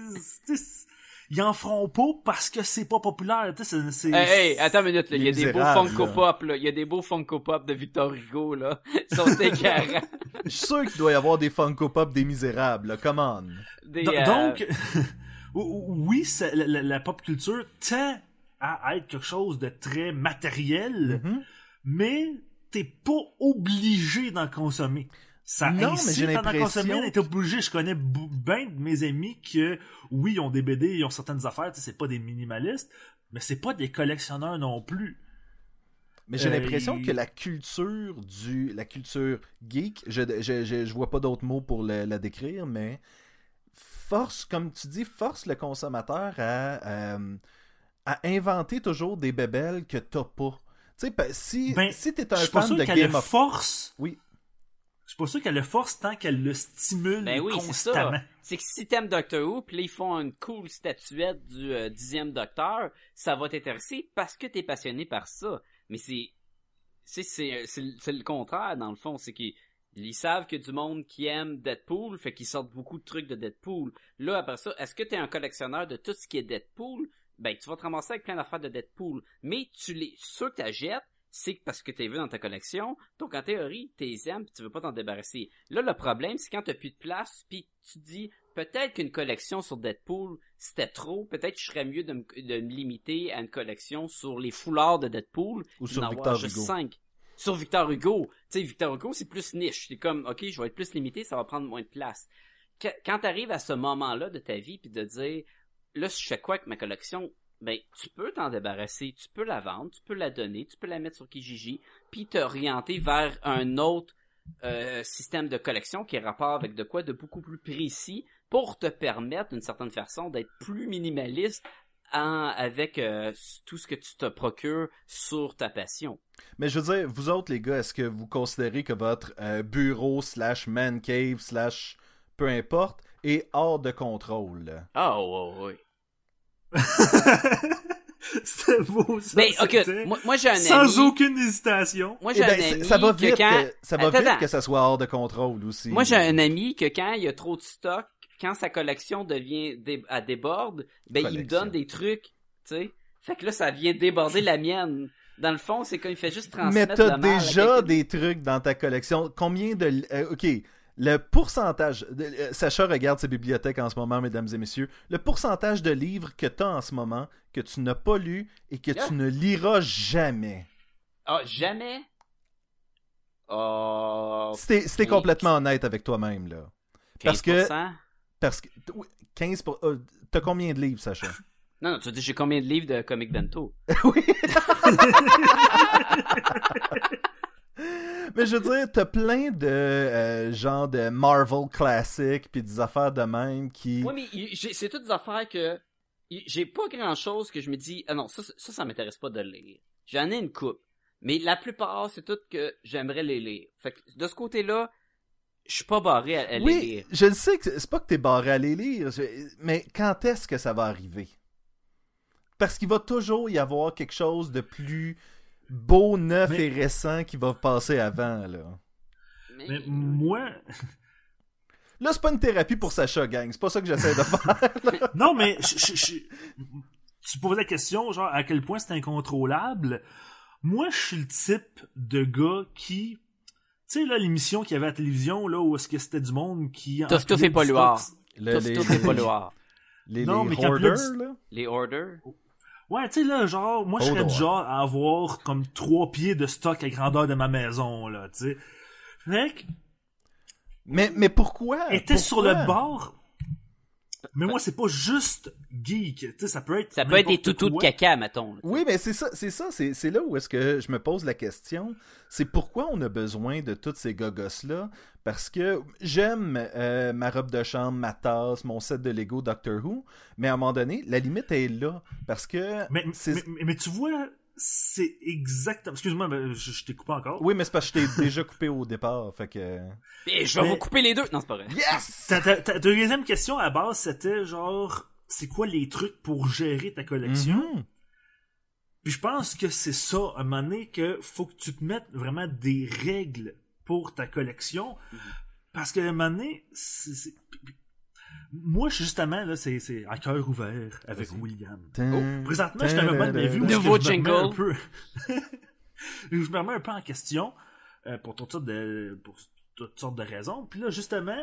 ils en feront pas parce que c'est pas populaire. tu sais, c'est- c'est- Hey, hey, attends une minute, là. Il y a des beaux Funko là. Pop, là. Il y a des beaux Funko Pop de Victor Hugo, là. Ils sont *laughs* égarants. Je suis sûr qu'il doit y avoir des Funko Pop des Misérables. là. Come on. Des, Do- euh, Donc, *laughs* oui, ça- la, la- la pop culture tend à être quelque chose de très matériel, Mhm. mais t'es pas obligé d'en consommer. Ça Non, mais j'ai l'impression d'être obligé. Je connais bien de mes amis que, oui, ils ont des BD, ils ont certaines affaires, tu sais, c'est pas des minimalistes, mais c'est pas des collectionneurs non plus. Mais j'ai Euh, l'impression il- que la culture du la culture geek, je je, je, je vois pas d'autres mots pour le- la décrire, mais force, comme tu dis, force le consommateur à, euh, à inventer toujours des bébelles que t'as pas. Tu sais, si, Ben, si t'es Je un suis pas fan sûr de qu'elle Game of force. Oui. Je suis pas sûr qu'elle le force tant qu'elle le stimule Ben oui, c'est constamment. ça. C'est que si t'aimes Doctor Who, pis là, ils font une cool statuette du euh, dixième Docteur, ça va t'intéresser parce que t'es passionné par ça. Mais c'est, c'est, c'est, c'est, c'est le contraire, dans le fond. C'est qu'ils ils savent que du monde qui aime Deadpool, fait qu'ils sortent beaucoup de trucs de Deadpool. Là, après ça, est-ce que t'es un collectionneur de tout ce qui est Deadpool? Ben, tu vas te ramasser avec plein d'affaires de Deadpool. Mais tu les, ceux que t'achètes, c'est parce que t'es vu dans ta collection. Donc, en théorie, t'es aimes pis tu veux pas t'en débarrasser. Là, le problème, c'est quand t'as plus de place puis tu te dis, peut-être qu'une collection sur Deadpool, c'était trop. Peut-être que je serais mieux de me, de me limiter à une collection sur les foulards de Deadpool. Ou sur Victor Hugo. Sur Victor Hugo. Tu sais, Victor Hugo, c'est plus niche. C'est comme, ok, je vais être plus limité, ça va prendre moins de place. Quand t'arrives à ce moment-là de ta vie puis de dire, là, je fais quoi avec ma collection? Ben, tu peux t'en débarrasser, tu peux la vendre, tu peux la donner, tu peux la mettre sur Kijiji, puis t'orienter vers un autre euh, système de collection qui est rapport avec de quoi de beaucoup plus précis pour te permettre d'une certaine façon d'être plus minimaliste avec euh, tout ce que tu te procures sur ta passion. Mais je veux dire, vous autres, les gars, est-ce que vous considérez que votre euh, bureau slash man cave slash peu importe est hors de contrôle? Ah ouais, ouais. C'était beau, ça. Mais c'était ok, moi, moi j'ai un Sans ami. aucune hésitation. Moi Eh j'ai ben, un ami ça va que vite, quand que, ça va Attends, vite attends. que ça soit hors de contrôle aussi. Moi, j'ai un ami que quand il y a trop de stock, quand sa collection devient dé- à déborde, ben il me donne des trucs, tu sais. Fait que là, ça vient déborder la mienne. Dans le fond, c'est comme il fait juste Mais transmettre t'as mal à déjà des trucs dans ta collection. Combien de... euh, ok, le pourcentage... de- euh, Sacha regarde ses bibliothèques en ce moment, mesdames et messieurs. Le pourcentage de livres que t'as en ce moment, que tu n'as pas lu et que Yeah. tu ne liras jamais. Ah, jamais? Oh... C'était complètement honnête avec toi-même, là. Parce que- 15%? Parce que... oui, 15... pour- euh, T'as combien de livres, Sacha? *laughs* Non, non, tu dis j'ai combien de livres de Comic Bento? *laughs* oui. *laughs* Mais je veux dire, t'as plein de euh, genre de Marvel classiques puis des affaires de même qui. Oui, mais c'est toutes des affaires que j'ai pas grand chose que je me dis, ah non, ça, ça, ça m'intéresse pas de le lire. J'en ai une coupe. Mais la plupart, c'est toutes que j'aimerais les lire. Fait que de ce côté-là, je suis pas barré à, à les oui, lire. je le sais que c'est pas que t'es barré à les lire, mais quand est-ce que ça va arriver? Parce qu'il va toujours y avoir quelque chose de plus beau, neuf Mais- et récent qui va passer avant là. Mais moi, Là, c'est pas une thérapie pour Sacha, gang. C'est pas ça que j'essaie de faire. *laughs* non, mais je- je- je- tu poses la question, genre, à quel point c'est incontrôlable. Moi, je suis le type de gars qui, tu sais, là, l'émission qu'il y avait à la télévision, là, où est-ce que c'était du monde qui... Tough enfilait et Tout, les, tout est pas loin. les, Non, les mais plus- là. Les orders. Ouais, tu sais, là, genre, moi, je serais du genre à avoir comme trois pieds de stock à grandeur de ma maison, là, tu sais. Fait que, Mais, mais pourquoi? était sur le bord. Mais moi, c'est pas juste geek. Tu sais, ça peut être. Ça peut être des toutous de caca, mettons. là. Oui, mais c'est ça, c'est ça, c'est c'est là où est-ce que je me pose la question. C'est pourquoi on a besoin de tous ces gogos-là. Parce que j'aime euh, ma robe de chambre, ma tasse, mon set de Lego Doctor Who, mais à un moment donné, la limite est là. Parce que Mais, c'est- mais, mais- mais tu vois, c'est exactement. Excuse-moi, mais je, je t'ai coupé encore. Oui, mais c'est parce que je t'ai déjà coupé au départ, fait que... Et je vais Mais- vous couper les deux. Non, c'est pas vrai. Yes! Ta, ta- ta deuxième question à la base, c'était genre, c'est quoi les trucs pour gérer ta collection? Mhm. Puis je pense que c'est ça, à un moment donné, que faut que tu te mettes vraiment des règles pour ta collection. Parce qu'à un moment donné, c'est- c'est- moi, justement, là, c'est, c'est à cœur ouvert avec Vas-y. William. Tin, Présentement, je suis de vie où Nouveau je me remets un peu... *laughs* je me remets un peu en question euh, pour toutes sortes de pour toutes sortes de raisons. Puis là, justement,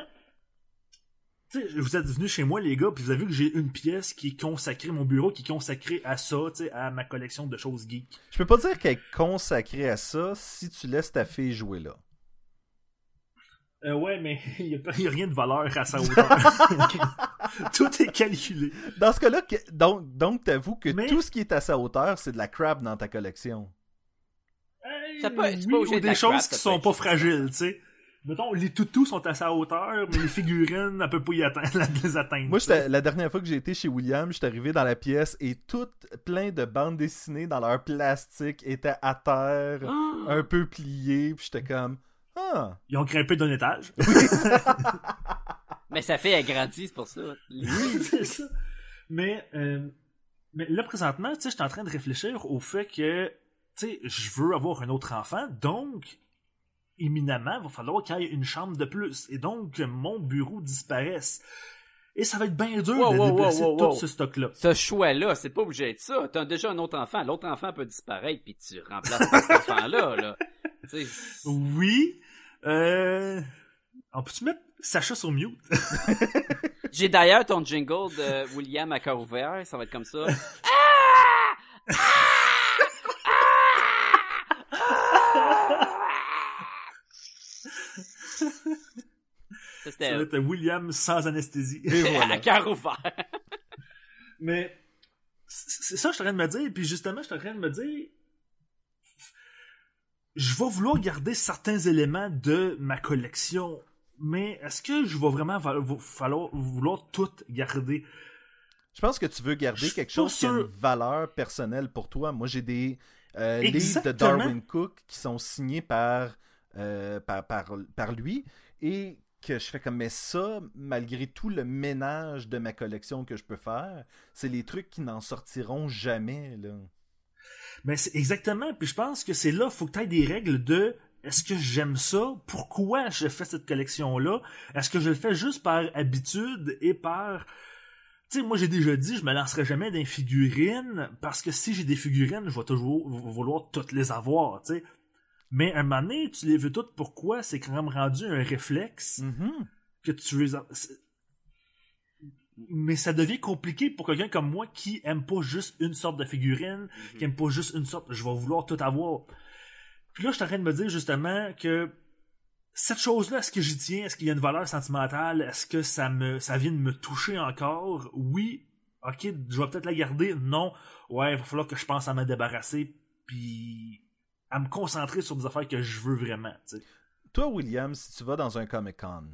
tu sais, vous êtes venus chez moi, les gars, puis vous avez vu que j'ai une pièce qui est consacrée, mon bureau qui est consacré à ça, tu sais, à ma collection de choses geeks. Je peux pas dire qu'elle est consacrée à ça si tu laisses ta fille jouer là. Euh, ouais, mais *laughs* il n'y a, pas- il y a rien de valeur à sa hauteur. *laughs* Tout est calculé. Dans ce cas-là, donc, donc t'avoues que Mais- tout ce qui est à sa hauteur, c'est de la crap dans ta collection. Ça peut- oui, ou de la des choses crap, qui sont pas être fragiles, tu sais. Mettons, les toutous sont à sa hauteur, mais les figurines, elle peut pas y atteindre, *laughs* les atteindre. Moi, la dernière fois que j'ai été chez William, j'étais arrivé dans la pièce et toutes plein de bandes dessinées dans leur plastique étaient à terre, Ah! un peu pliées, puis j'étais comme ah, Ils ont grimpé d'un étage. *laughs* Mais sa fille a grandi, c'est pour ça. c'est ça. Mais, euh, mais là, présentement, tu sais, je suis en train de réfléchir au fait que, tu sais, je veux avoir un autre enfant, donc, éminemment, il va falloir qu'il y ait une chambre de plus. Et donc, que mon bureau disparaisse. Et ça va être bien dur Wow, de wow, déplacer wow, wow, tout wow. ce stock-là. Ce choix-là, c'est pas obligé d'être ça. T'as déjà un autre enfant. L'autre enfant peut disparaître, puis tu remplaces cet *laughs* enfant-là. Là. Sais, Oui. Euh... On peut-tu mettre Sacha sur mute? *laughs* J'ai d'ailleurs ton jingle de William à cœur ouvert. Ça va être comme ça. Ça, Ça c'était va être William sans anesthésie. *laughs* et voilà. à cœur ouvert. Mais c'est c'est ça que je suis en train de me dire. Puis justement, je suis en train de me dire, je vais vouloir garder certains éléments de ma collection. Mais est-ce que je vais vraiment falloir vouloir tout garder? Je pense que tu veux garder Je quelque chose qui a une valeur personnelle pour toi. Moi, j'ai des euh, livres de. Darwin Cook qui sont signés par, euh, par, par, par lui et que je fais comme, mais ça, malgré tout le ménage de ma collection que je peux faire, c'est les trucs qui n'en sortiront jamais. Là. Mais c'est exactement. Puis je pense que c'est là, faut que tu aies des règles de est-ce que j'aime ça? Pourquoi je fais cette collection-là? Est-ce que je le fais juste par habitude et par. Tu sais, moi j'ai déjà dit, je me lancerai jamais dans les figurines parce que si j'ai des figurines, je vais toujours vouloir toutes les avoir, tu sais. Mais un moment donné, tu les veux toutes, pourquoi? C'est quand même rendu un réflexe Mhm. que tu c'est- Mais ça devient compliqué pour quelqu'un comme moi qui aime pas juste une sorte de figurine, qui aime pas juste une sorte, je vais vouloir tout avoir. Puis là, je suis en train de me dire justement que cette chose-là, est-ce que j'y tiens? Est-ce qu'il y a une valeur sentimentale? Est-ce que ça me, ça vient de me toucher encore? Oui. Ok, je vais peut-être la garder. Non. Ouais, il va falloir que je pense à me débarrasser, puis à me concentrer sur des affaires que je veux vraiment, tu sais. Toi, William, si tu vas dans un Comic-Con,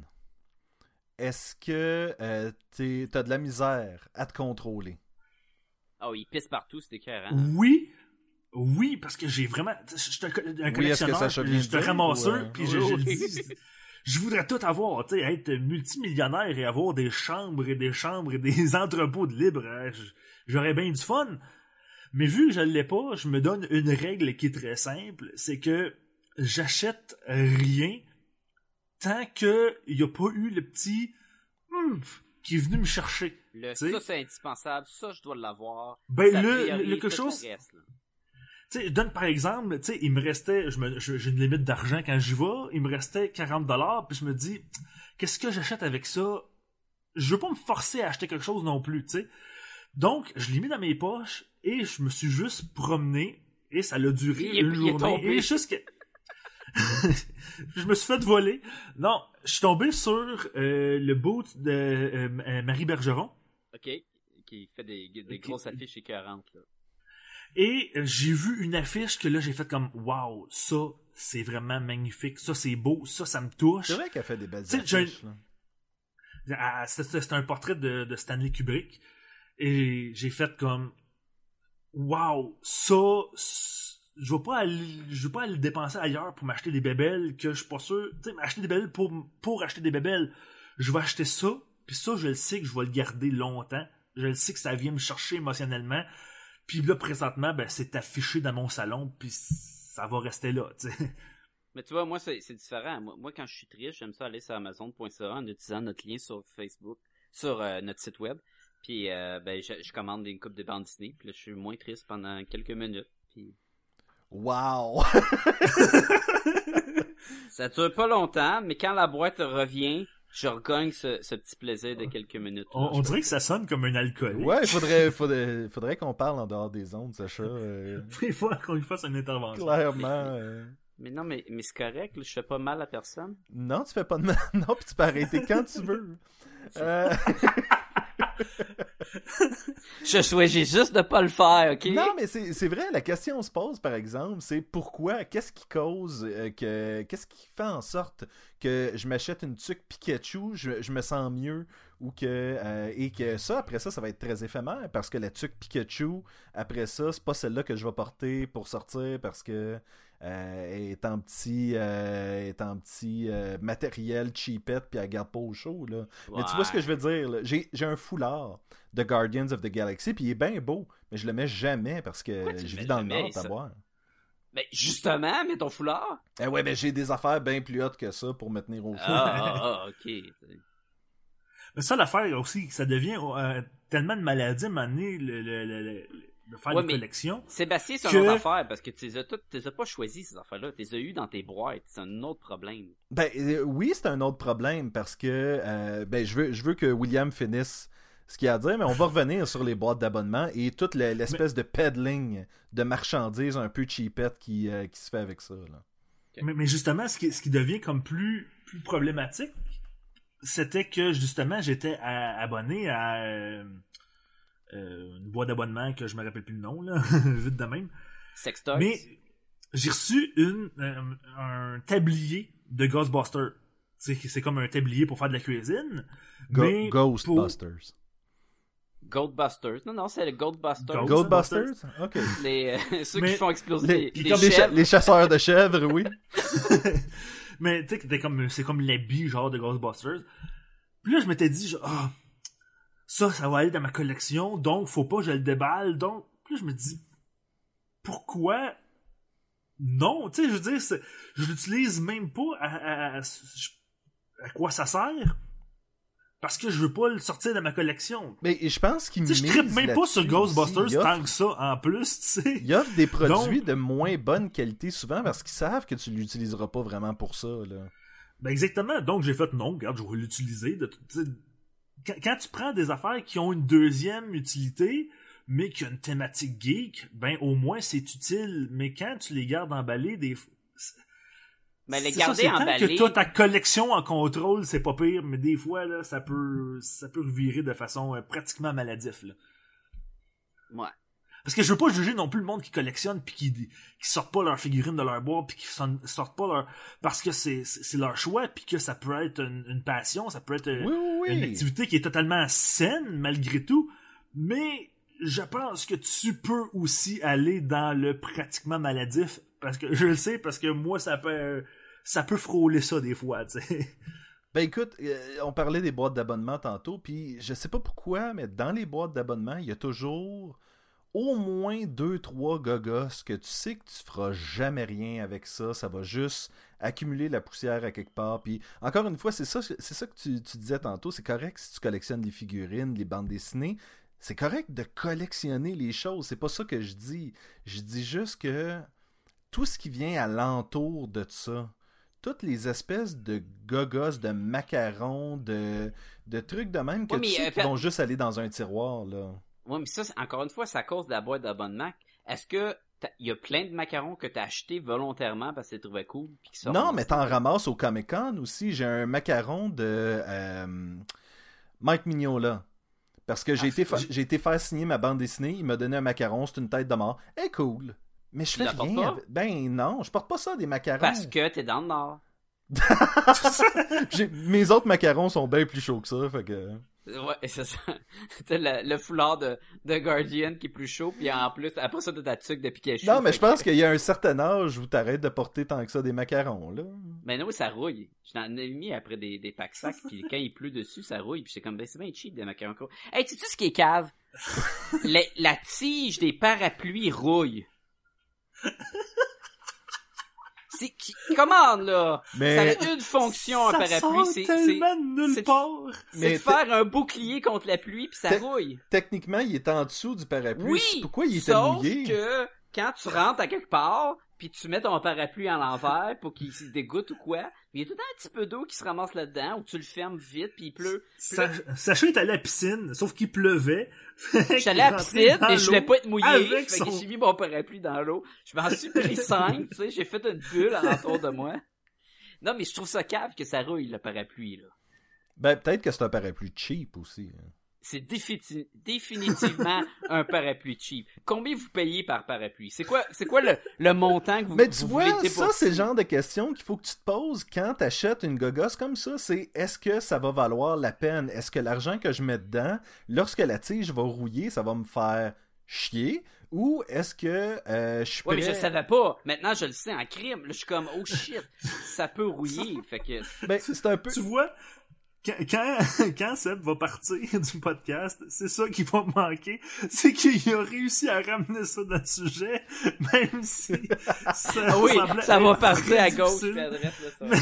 est-ce que euh, t'es- t'as de la misère à te contrôler? Oh, il pisse partout, c'était écœurant. Oui, oui, parce que j'ai vraiment. Je suis un, Oui, que je euh, puis je, je dis, je voudrais tout avoir, tu sais, être multimillionnaire et avoir des chambres et des chambres et des *laughs* entrepôts de libre. hein, J'aurais bien du fun. Mais vu que je l'ai pas, je me donne une règle qui est très simple, c'est que j'achète rien tant que il n'y a pas eu le petit oomph qui est venu me chercher. Le, ça, c'est indispensable. Ça, je dois l'avoir. Ben, Ça le- quelque chose- reste, je donne par exemple, tu sais, il me restait, j'ai une limite d'argent quand j'y vais, il me restait 40 dollars, puis je me dis, qu'est-ce que j'achète avec ça? Je veux pas me forcer à acheter quelque chose non plus, tu sais. Donc, je l'ai mis dans mes poches et je me suis juste promené et ça a duré Il une est journée et jusqu'à *laughs* je me suis fait voler. Non, je suis tombé sur euh, le boot de euh, euh, Marie Bergeron. OK. Qui fait des, grosses affiches écœurantes, là. Et j'ai vu une affiche que là, j'ai fait comme, wow, ça, c'est vraiment magnifique. Ça, c'est beau. Ça, ça me touche. C'est vrai qu'elle fait des belles Tu sais, j'ai- affiches. là. Ah, C'était c'était un portrait de, de Stanley Kubrick. Et j'ai fait comme, wow, ça, je vais pas aller, je vais pas aller dépenser ailleurs pour m'acheter des bébelles que je suis pas sûr, tu sais, m'acheter des bébelles pour, pour acheter des bébelles. Je vais acheter ça, puis ça, je le sais que je vais le garder longtemps. Je le sais que ça vient me chercher émotionnellement. Puis là, présentement, ben, c'est affiché dans mon salon, puis ça va rester là, tu sais. *laughs* Mais tu vois, moi, c'est différent. Moi, quand je suis triste, j'aime ça aller sur Amazon.ca en utilisant notre lien sur Facebook, sur euh, notre site web. Puis, euh, ben, je, je commande une coupe de bandes Disney. Puis là, je suis moins triste pendant quelques minutes. Puis, Wow! *laughs* ça dure pas longtemps, mais quand la boîte revient, je regagne ce, ce petit plaisir de quelques minutes. On, on dirait que ça sonne comme un alcoolique. ouais, il faudrait, *laughs* faudrait, faudrait qu'on parle en dehors des ondes, Sacha. euh, *laughs* Il faut qu'on lui fasse une intervention. clairement. euh, Mais non, mais, mais c'est correct, je fais pas mal à personne. Non, tu fais pas de mal. Non, puis tu peux arrêter quand tu veux. Euh, *laughs* Je choisis juste de pas le faire, ok? Non, mais c'est vrai, la question se pose, par exemple, c'est pourquoi, qu'est-ce qui cause, euh, que, qu'est-ce qui fait en sorte que je m'achète une tuque Pikachu, je, je me sens mieux, euh, et que ça, après ça, ça va être très éphémère, parce que la tuque Pikachu, après ça, c'est pas celle-là que je vais porter pour sortir, parce que euh, est en petit, euh, est en petit euh, matériel cheapette, puis elle garde pas au chaud, là. Mais tu vois ce que je veux dire, là? J'ai, j'ai un foulard de Guardians of the Galaxy, puis il est bien beau, mais je le mets jamais parce que je vis dans le nord, ça? à boire. Mais justement, mets ton foulard? Eh ouais, mais j'ai des affaires bien plus hautes que ça pour me tenir au chaud. Ah, *laughs* ah, ah, ok. Mais ça, l'affaire aussi, ça devient euh, tellement de maladie à un moment donné, le, le, le, le- de faire Ouais, des mais- collections. Sébastien, c'est Que- une autre affaire, parce que tu les as toutes, tu les as pas choisis, ces affaires-là. Tu les as eues dans tes boîtes. C'est un autre problème. Ben euh, oui, c'est un autre problème parce que euh, ben je veux je veux que William finisse ce qu'il a à dire, mais on va revenir sur les boîtes d'abonnement et toute le- l'espèce de peddling de marchandises un peu cheapette qui, euh, qui se fait avec ça. Là. Mais, mais justement, ce qui, ce qui devient comme plus, plus problématique, c'était que justement, j'étais abonné à euh, une boîte d'abonnement que je me rappelle plus le nom, là, *laughs* vite de même. Sextoys. Mais j'ai reçu une, euh, un tablier de Ghostbusters. C'est comme un tablier pour faire de la cuisine. Go- mais Ghostbusters. Goldbusters. Non, non, c'est le Goldbusters. Gold- Ghostbusters? Ok. Les, euh, *laughs* ceux Mais qui font exploser Les, les, qui les comme les, cha- chèvres. les chasseurs de chèvres, oui. *laughs* Mais tu sais, que t'es comme, c'est comme l'habit genre de Ghostbusters. Puis là, je m'étais dit, genre, ah, ça, ça va aller dans ma collection, donc faut pas que je le déballe. Donc, puis là, je me dis, pourquoi non? Tu sais, je veux dire, je l'utilise même pas à, à- à- à quoi ça sert. Parce que je veux pas le sortir de ma collection. Mais je pense qu'il Tu sais, je mise trippe même pas sur Ghostbusters offre- tant que ça, en plus, tu sais. Il offre des produits Donc- de moins bonne qualité souvent parce qu'ils savent que tu l'utiliseras pas vraiment pour ça. Là. Ben exactement. Donc j'ai fait non, regarde, je vais l'utiliser. De... Quand, tu prends des affaires qui ont une deuxième utilité, mais qui ont une thématique geek, ben au moins c'est utile. Mais quand tu les gardes emballés, des Mais les c'est ça, garder tant emballés. que t'as ta collection en contrôle, c'est pas pire, mais des fois là, ça peut ça peut revirer de façon euh, pratiquement maladif. Là. Ouais. Parce que je veux pas juger non plus le monde qui collectionne puis qui, qui sortent pas leurs figurines de leur boîte puis qui sortent pas leur parce que c'est c'est leur choix puis que ça peut être une, une passion, ça peut être euh, Oui, oui, une activité qui est totalement saine malgré tout, mais je pense que tu peux aussi aller dans le pratiquement maladif parce que *laughs* je le sais parce que moi ça peut ça peut frôler ça des fois, tu sais. Ben écoute, euh, on parlait des boîtes d'abonnement tantôt, puis je sais pas pourquoi, mais dans les boîtes d'abonnement, il y a toujours au moins deux, trois gogos que tu sais que tu feras jamais rien avec ça, ça va juste accumuler la poussière à quelque part. Puis encore une fois, c'est ça, c'est ça que tu, tu disais tantôt, c'est correct si tu collectionnes des figurines, les bandes dessinées. C'est correct de collectionner les choses, c'est pas ça que je dis. Je dis juste que tout ce qui vient alentour de ça, toutes les espèces de gogos, de macarons, de, de trucs de même que Ouais, tu sais euh, qui vont juste aller dans un tiroir, là. Ouais, mais ça, encore une fois, c'est à cause de la boîte d'abonnement. Est-ce que il y a plein de macarons que t'as acheté volontairement parce que tu trouvais cool. Puis qui sortent? Non, mais t'en ramasses au Comic Con aussi. J'ai un macaron de euh, Mike Mignola. Parce que j'ai Ah, été, fa- oui. j'ai été faire signer ma bande dessinée. Il m'a donné un macaron, c'est une tête de mort. Eh, cool. Mais je fais rien. pas? avec- Ben non, je porte pas ça des macarons. Parce que t'es dans le nord. *laughs* Mes autres macarons sont bien plus chauds que ça. Fait que... Ouais, c'est ça. *laughs* T'as le, le foulard de, de Guardian qui est plus chaud, puis en plus, après ça, t'as ta tuque de Pikachu. Non, mais je pense qu'il y a un certain âge où t'arrêtes de porter tant que ça des macarons, là. Mais non, ça rouille. J'en ai mis après des, des packs sacs, puis quand il pleut dessus, ça rouille, puis c'est comme, ben, c'est bien cheap des macarons. courts. Hey, tu sais ce qui est cave? *laughs* La, la tige des parapluies rouille. *laughs* C'est qui, comment, là? Mais- Ça a une fonction, un parapluie, c'est, tellement de nulle part. c'est de faire un bouclier contre la pluie, puis ça rouille. Techniquement, il est en dessous du parapluie. Oui! Pourquoi il était Sauf mouillé? que quand tu rentres à quelque part, puis tu mets ton parapluie en l'envers pour qu'il se dégoûte ou quoi, il y a tout le temps un petit peu d'eau qui se ramasse là-dedans, ou tu le fermes vite, puis il pleut. Sa- Sacha est allé à la piscine, sauf qu'il pleuvait. *laughs* Je suis allé à la piscine, et je voulais pas être mouillé, avec fait son- que j'ai mis mon parapluie dans l'eau. Je m'en suis pris *laughs* cinq, tu sais, j'ai fait une bulle autour de moi. Non, mais je trouve ça cave que ça rouille, le parapluie, là. Ben, peut-être que c'est un parapluie cheap aussi. hein. C'est défini- définitivement *laughs* un parapluie cheap. Combien vous payez par parapluie? C'est quoi, c'est quoi le, le montant que vous, Mais tu vous vois, ça, c'est le genre de question qu'il faut que tu te poses quand t'achètes une gogosse comme ça. C'est est-ce que ça va valoir la peine? Est-ce que l'argent que je mets dedans, lorsque la tige va rouiller, ça va me faire chier? Ou est-ce que euh, je suis prêt... mais je le savais pas. Maintenant, je le sais en crime. Là, je suis comme, oh shit, ça peut rouiller. *laughs* Fait que, Ben, c'est un peu... Tu vois, quand, *laughs* quand, Seb va partir *laughs* du podcast, c'est ça qui va me manquer. C'est qu'il a réussi à ramener ça dans le sujet, *laughs* même si ça, ah oui, semblait ça va partir à gauche, difficile. puis à droite, là, ça va.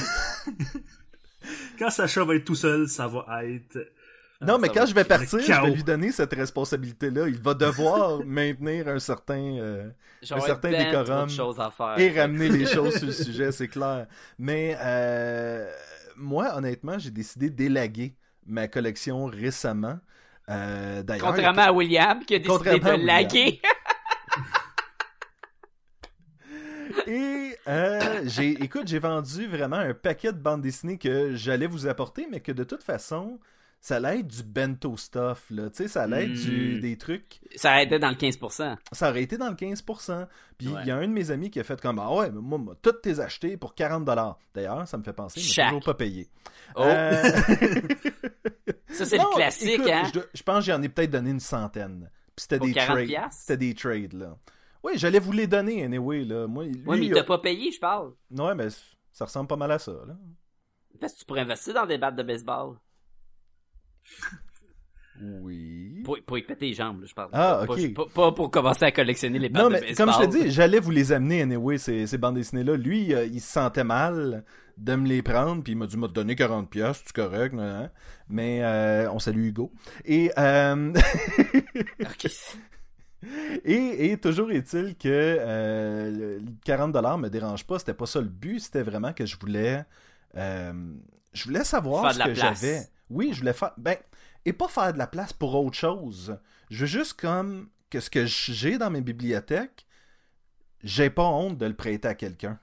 Quand Sacha va être tout seul, ça va être... Non, mais ça quand je vais partir, je vais lui donner cette responsabilité-là. Il va devoir maintenir un certain... euh, J'aurais certain décorum à faire. et ramener les choses sur le sujet, c'est clair. Mais euh, moi, honnêtement, j'ai décidé d'élaguer ma collection récemment. Euh, D'ailleurs, Contrairement à William, qui a décidé de laguer. *laughs* Et euh, j'ai, écoute, j'ai vendu vraiment un paquet de bandes dessinées que j'allais vous apporter, mais que de toute façon, ça allait être du bento stuff, là. Tu sais, ça allait être du, des trucs. Ça aidait dans le 15%. Ça aurait été dans le 15%. Puis il Ouais. y a un de mes amis qui a fait comme Ah ouais, mais moi, moi toutes tes acheté pour 40$. D'ailleurs, ça me fait penser, il m'a Chaque. toujours pas payé. Oh, Euh, *laughs* ça c'est le classique, écoute, hein. Je, pense que j'en ai peut-être donné une centaine. Puis c'était des 40 trades. C'était des trades, là. Oui, j'allais vous les donner, anyway, là. Moi, lui, Ouais, mais il a- t'a pas payé, je parle. Ouais, mais ça ressemble pas mal à ça, là. Parce que tu pourrais investir dans des battes de baseball. Oui. Pour, pour y péter les jambes, là, je parle. Ah, Pas- ok. Pas, pas pour commencer à collectionner les battes Non, de mais baseball. comme je te dis, j'allais vous les amener anyway, ces, ces bandes dessinées-là. Lui, euh, il se sentait mal de me les prendre, puis il m'a dit, m'a donné 40 pièces, c'est correct, nan, nan. mais euh, on salue Hugo. Et, euh, *laughs* et, et toujours est-il que euh, le 40$ me dérange pas, c'était pas ça le but, c'était vraiment que je voulais, je voulais savoir Faire de ce que j'avais. Oui, je voulais faire, ben, et pas faire de la place pour autre chose. Je veux juste comme que ce que j'ai dans mes bibliothèques, j'ai pas honte de le prêter à quelqu'un.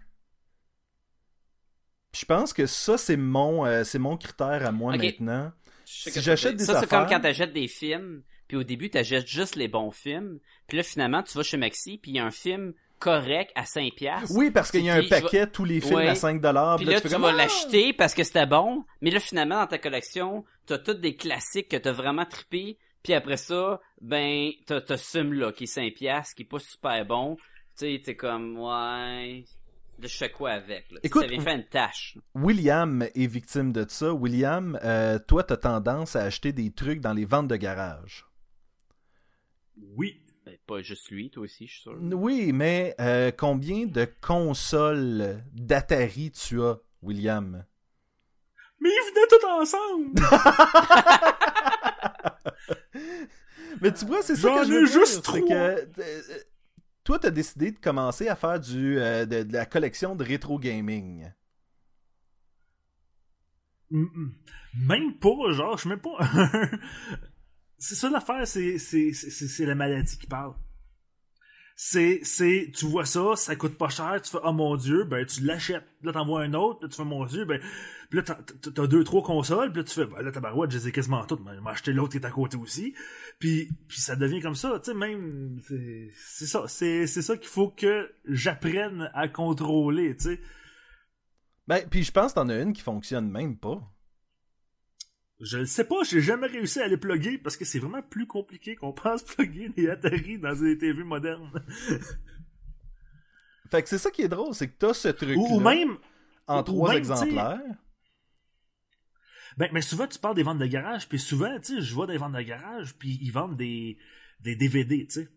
Puis Je pense que ça, c'est mon, euh, c'est mon critère à moi maintenant. Je Si j'achète ça, des Ça, c'est comme quand t'achètes des films, puis au début, t'achètes juste les bons films, puis là, finalement, tu vas chez Maxi, puis il y a un film correct à 5 piastres. Oui, parce qu'il y a un paquet, tous les films Ouais. à 5$. Puis puis là, tu comme, vas Ah! l'acheter parce que c'était bon, mais là, finalement, dans ta collection, t'as tous des classiques que t'as vraiment trippé, puis après ça, ben, t'as, t'as ce film-là qui est 5 piastres, qui est pas super bon. Tu sais, t'es comme, ouais... Là, je fais quoi avec? Là? Écoute, ça vient faire une tâche. William est victime de ça. William, euh, toi, t'as tendance à acheter des trucs dans les ventes de garage. Oui. Ben, pas juste lui, toi aussi, je suis sûr. Oui, mais euh, combien de consoles d'Atari tu as, William? Mais ils venaient tous ensemble! *laughs* Mais tu vois, c'est ça que je veux juste dire, c'est trois. que, euh, euh, toi, t'as décidé de commencer à faire du, euh, de, de la collection de rétro gaming. Mm, mm. Même pas, genre, je suis même pas. C'est ça l'affaire, c'est, c'est, c'est, la maladie qui parle. c'est, c'est, tu vois ça, ça coûte pas cher, tu fais, oh mon dieu, ben, tu l'achètes. Là, t'en vois un autre, là, tu fais, mon dieu, ben, puis là, t'as, deux, trois consoles, puis là, tu fais, ben, là, tabarouette, je les ai quasiment toutes, mais vais acheter l'autre qui est à côté aussi. Puis, puis ça devient comme ça, tu sais, même, c'est, c'est ça, c'est, c'est ça qu'il faut que j'apprenne à contrôler, tu sais. Ben, puis je pense que t'en as une qui fonctionne même pas. Je le sais pas, j'ai jamais réussi à les plugger parce que c'est vraiment plus compliqué qu'on pense *laughs* plugger des Atari dans des TV modernes. *laughs* Fait que c'est ça qui est drôle, c'est que t'as ce truc Ou, ou même, en ou trois même, exemplaires. Ben, mais souvent, tu parles des ventes de garage, puis souvent, tu sais, je vois des ventes de garage, puis ils vendent des, des DVD, tu sais.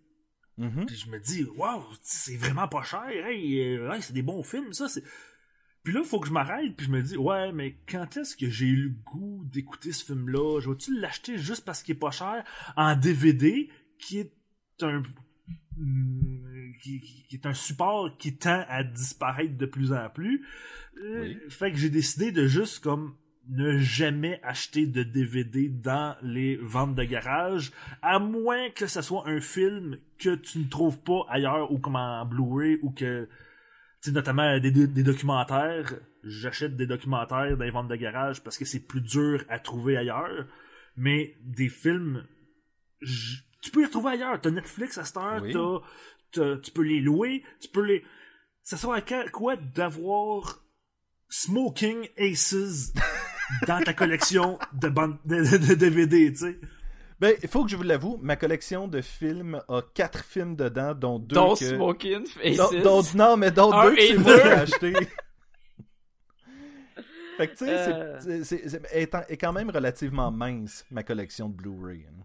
Mhm. Puis je me dis, waouh, c'est vraiment pas cher, hey, euh, hey, c'est des bons films, ça, c'est... Puis là, faut que je m'arrête, puis je me dis, ouais, mais quand est-ce que j'ai eu le goût d'écouter ce film-là? Je vais-tu l'acheter juste parce qu'il est pas cher? En DVD, qui est un... mm, Qui, est un support qui tend à disparaître de plus en plus. Euh, Oui. Fait que j'ai décidé de juste comme ne jamais acheter de DVD dans les ventes de garage, à moins que ce soit un film que tu ne trouves pas ailleurs ou comme en Blu-ray ou que, notamment des, des documentaires. J'achète des documentaires dans les ventes de garage parce que c'est plus dur à trouver ailleurs. Mais des films, tu peux les retrouver ailleurs. T'as Netflix à cette heure, Oui. t'as- t'as- tu peux les louer, tu peux les... Ça sert à quoi- quoi d'avoir Smoking Aces *laughs* dans ta collection de, bandes, de, de- de DVD, tu sais? Ben, il faut que je vous l'avoue, ma collection de films a quatre films dedans, dont deux Dont que... Smoking Faces. Dont- dont- non, mais d'autres Un deux que c'est moi deux. qui ai acheté. *laughs* fait que tu sais, c'est- Euh. c'est- c'est c'est- est, est quand même relativement mince, ma collection de Blu-ray. hein.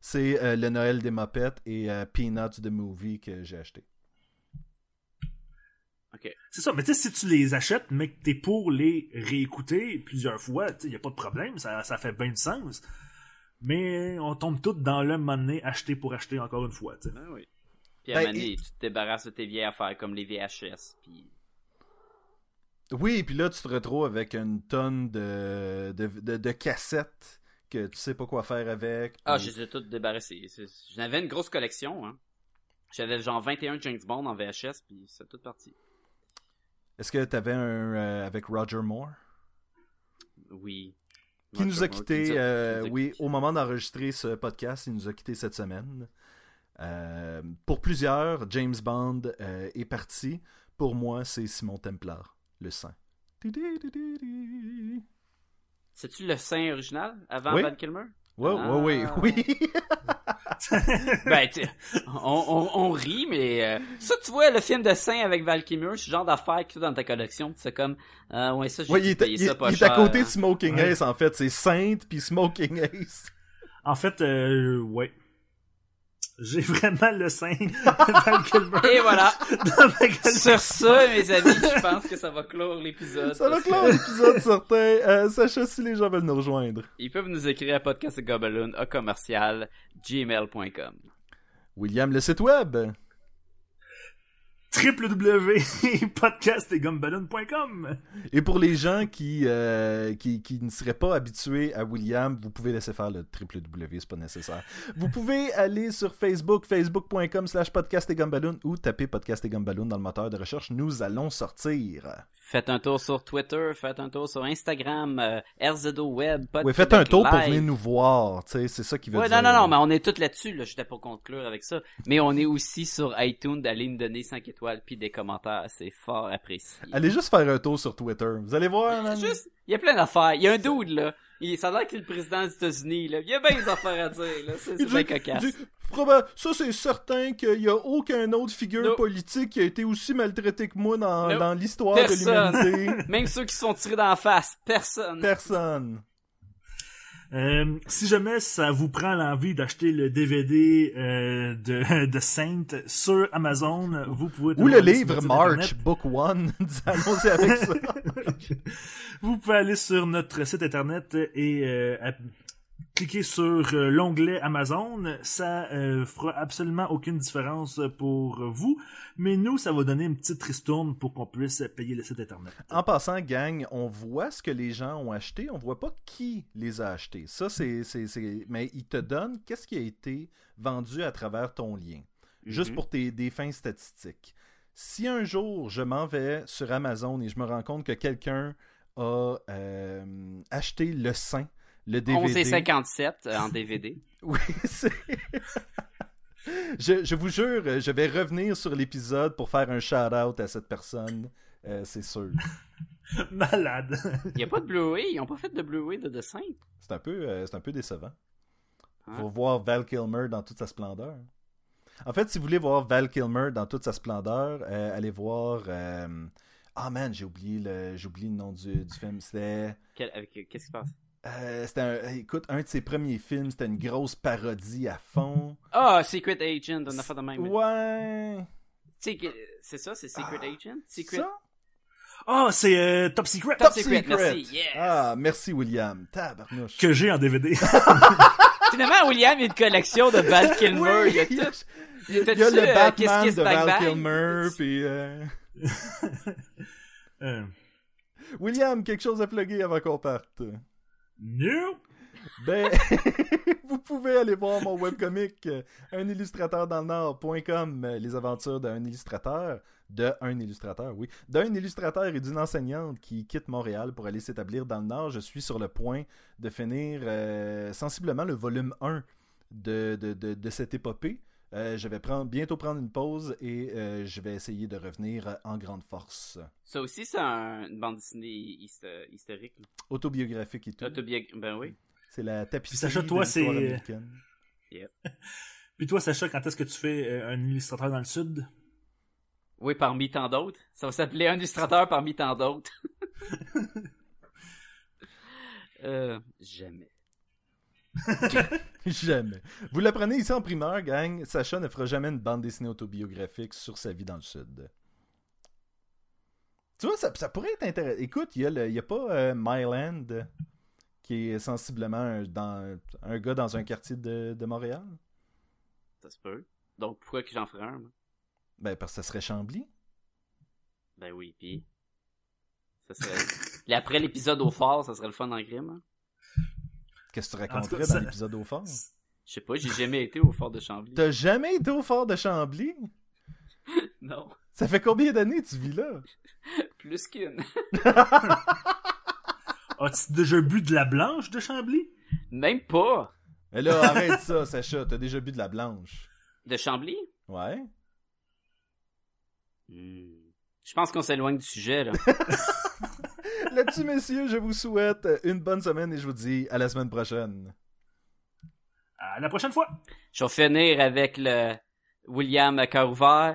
C'est euh, le Noël des Mopettes et euh, Peanuts the Movie que j'ai acheté. C'est ça, mais tu sais, si tu les achètes, mais que t'es pour les réécouter plusieurs fois, tu sais, y a pas de problème, ça, ça fait bien du sens. Mais on tombe tous dans le moment donné, acheter pour acheter encore une fois, tu sais. Ben oui. Puis à un Ben, moment donné, et- tu te débarrasses de tes vieilles affaires comme les VHS. Puis... Oui, puis là, tu te retrouves avec une tonne de, de, de- de cassettes que tu sais pas quoi faire avec. Ah, je les ai toutes débarrassées. J'en avais une grosse collection. Hein. J'avais genre 21 James Bond en VHS, puis c'est tout parti. Est-ce que t'avais un euh, avec Roger Moore? Oui. Qui nous a Roger Moore, quitté, qui nous a- euh, oui, quittés. au moment d'enregistrer ce podcast, il nous a quitté cette semaine. Euh, pour plusieurs, James Bond euh, est parti. Pour moi, c'est Simon Templar, le. Oui, C'est-tu le saint original avant Oui. Val Kilmer? oui, Ah. oui, oui. *laughs* *laughs* Ben, tu- on, on, on rit, mais euh, ça, tu vois, le film de saint avec Val Kilmer, c'est le genre d'affaire que tu as dans ta collection. C'est comme, euh, ouais, ça, j'ai Ouais, il il- ça pas il est à côté de Smoking Ouais. Ace, en fait. C'est Sainte puis Smoking Ace. En fait, euh, ouais. J'ai vraiment le sein *laughs* de Val Kilmer Et voilà. *laughs* Sur ça, mes amis, je pense que ça va clore l'épisode. Ça va que clore l'épisode certain. Euh, Sacha, si les gens veulent nous rejoindre. Ils peuvent nous écrire à podcastgobaloon à commercial gmail.com. William, le site web. www.podcastetgumballoon.com *laughs* Et pour les gens qui, euh, qui, ne seraient pas habitués à William, vous pouvez laisser faire le www, c'est pas nécessaire. Vous pouvez aller sur Facebook, facebook.com slash podcast ou taper podcast dans le moteur de recherche. Nous allons sortir. Faites un tour sur Twitter, faites un tour sur Instagram, euh, RZO Web, Oui, faites un tour pour venir nous voir, tu sais, c'est ça qui veut Ouais, dire. non, non, non, mais on est tous là-dessus, là, j'étais pour conclure avec ça. Mais on est aussi sur iTunes, d'aller nous donner 5 étoiles puis des commentaires, c'est fort apprécié. Allez juste faire un tour sur Twitter. Vous allez voir, *laughs* man. Juste, il y a plein d'affaires. Il y a un dude, là. Il, ça a l'air qu'il est le président des États-Unis, là. Il y a bien des affaires à dire, là. C'est bien cocasse. Ça c'est certain qu'il n'y a aucun autre figure politique qui a été aussi maltraité que moi dans, dans l'histoire de Personne. l'humanité. *laughs* Même ceux qui se sont tirés dans la face. Personne. Personne. Euh, si jamais ça vous prend l'envie d'acheter le DVD euh, de, *laughs* de Saint sur Amazon, vous pouvez... Ou le aller sur livre notre site March, internet. Book One. *laughs* Allons-y avec ça. Vous pouvez aller sur notre site internet et euh, cliquer sur euh, l'onglet Amazon. Ça euh, fera absolument aucune différence pour vous, mais nous, ça va donner une petite ristourne pour qu'on puisse payer le site internet. En passant, gang, on voit ce que les gens ont acheté, on voit pas qui les a achetés. Ça, c'est- Mais ils te donnent qu'est-ce qui a été vendu à travers ton lien. juste Mhm. pour tes, des fins statistiques. Si un jour je m'en vais sur Amazon et je me rends compte que quelqu'un a euh, acheté le sein, le DVD. 11 et 57 euh, en DVD. *laughs* Oui, c'est. je, je vous jure, euh, je vais revenir sur l'épisode pour faire un shout-out à cette personne. euh, c'est sûr. *laughs* Malade. Il n'y a pas de Blu-ray. Ils n'ont pas fait de Blu-ray de dessin. C'est un peu, euh, c'est un peu décevant. Hein? Faut voir Val Kilmer dans toute sa splendeur. En fait, si vous voulez voir Val Kilmer dans toute sa splendeur, euh, allez voir. euh, Ah man, j'ai oublié le, j'ai oublié le nom du, du film. C'était, Qu'est-ce qui se passe? Euh, c'était un, écoute, un de ses premiers films. C'était une grosse parodie à fond. Ah, Secret Agent, on a fait de même. Ouais. C'est ça, c'est Secret Agent? Secret... Ça? Ah, c'est euh, Top Secret. Top Secret, merci, yes. Ah, merci William. Tabarnouche. Que j'ai en DVD. *laughs* Finalement, William, il y a une collection de Val *laughs* Kilmer. Oui, il y a tout. Il y a, T'as-tu, il y a le euh, Batman Kiss Kiss de Val Bang? Kilmer, puis euh, *laughs* Euh, William, quelque chose à plugger avant qu'on parte. No. Ben, *laughs* vous pouvez aller voir mon webcomic euh, unillustrateurdans-le-nord.com, euh, les aventures d'un illustrateur, de un illustrateur, oui, d'un illustrateur et d'une enseignante qui quitte Montréal pour aller s'établir dans le Nord. Je suis sur le point de finir euh, sensiblement le volume 1 de, de, de, de cette épopée. Euh, je vais prendre, bientôt prendre une pause et euh, je vais essayer de revenir euh, en grande force. Ça aussi, c'est un- une bande dessinée histo- historique. Autobiographique et tout. Autobiog- Ben oui. C'est la tapisserie Sacha, toi, de l'histoire c'est- américaine. *laughs* Puis toi, Sacha, quand est-ce que tu fais euh, un illustrateur dans le sud? Oui, parmi tant d'autres. Ça va s'appeler un illustrateur parmi tant d'autres. *laughs* euh, jamais. *laughs* Jamais. Vous l'apprenez ici en primeur, gang. Sacha ne fera jamais une bande dessinée autobiographique sur sa vie dans le Sud. Tu vois, ça, ça pourrait être intéressant. Écoute, il y, a pas euh, Myland, qui est sensiblement un, dans, un gars dans un quartier de, de Montréal? Ça se peut. Donc, pourquoi que j'en ferais un, moi? Ben, parce que ça serait Chambly. Ben oui, pis... Ça serait... *laughs* Et après l'épisode au phare, ça serait le fun en crime. hein? Qu'est-ce que tu raconterais cas, dans ça- l'épisode au fort? Je sais pas, j'ai jamais été au fort de Chambly. T'as jamais été au fort de Chambly? *laughs* Non. Ça fait combien d'années tu vis là? *laughs* Plus qu'une. *laughs* As-tu déjà bu de la blanche de Chambly? Même pas. Mais là, arrête ça, Sacha. T'as déjà bu de la blanche. De Chambly? Ouais? Hmm. Je pense qu'on s'éloigne du sujet, là. Là-dessus, messieurs, je vous souhaite une bonne semaine et je vous dis à la semaine prochaine. À la prochaine fois! Je vais finir avec le William à cœur ouvert.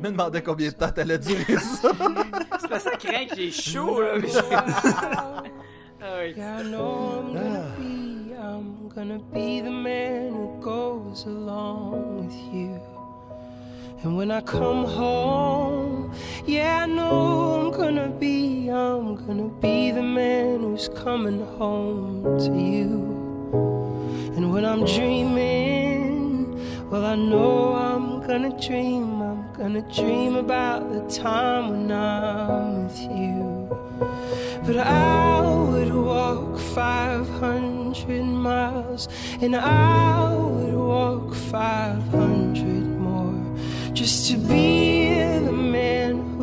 Me demandais combien de temps t'allais durer ça. C'est pas ça craint que j'ai chaud, *laughs* là. Mais Ah oui. I'm gonna be the man who goes along with you. And when I come home, yeah, I know I'm gonna be, I'm gonna be the man who's coming home to you. And when I'm dreaming, well, I know I'm gonna dream, I'm gonna dream about the time when I'm with you. But I would walk 500 hundred miles, and I would walk five hundred more just to be the man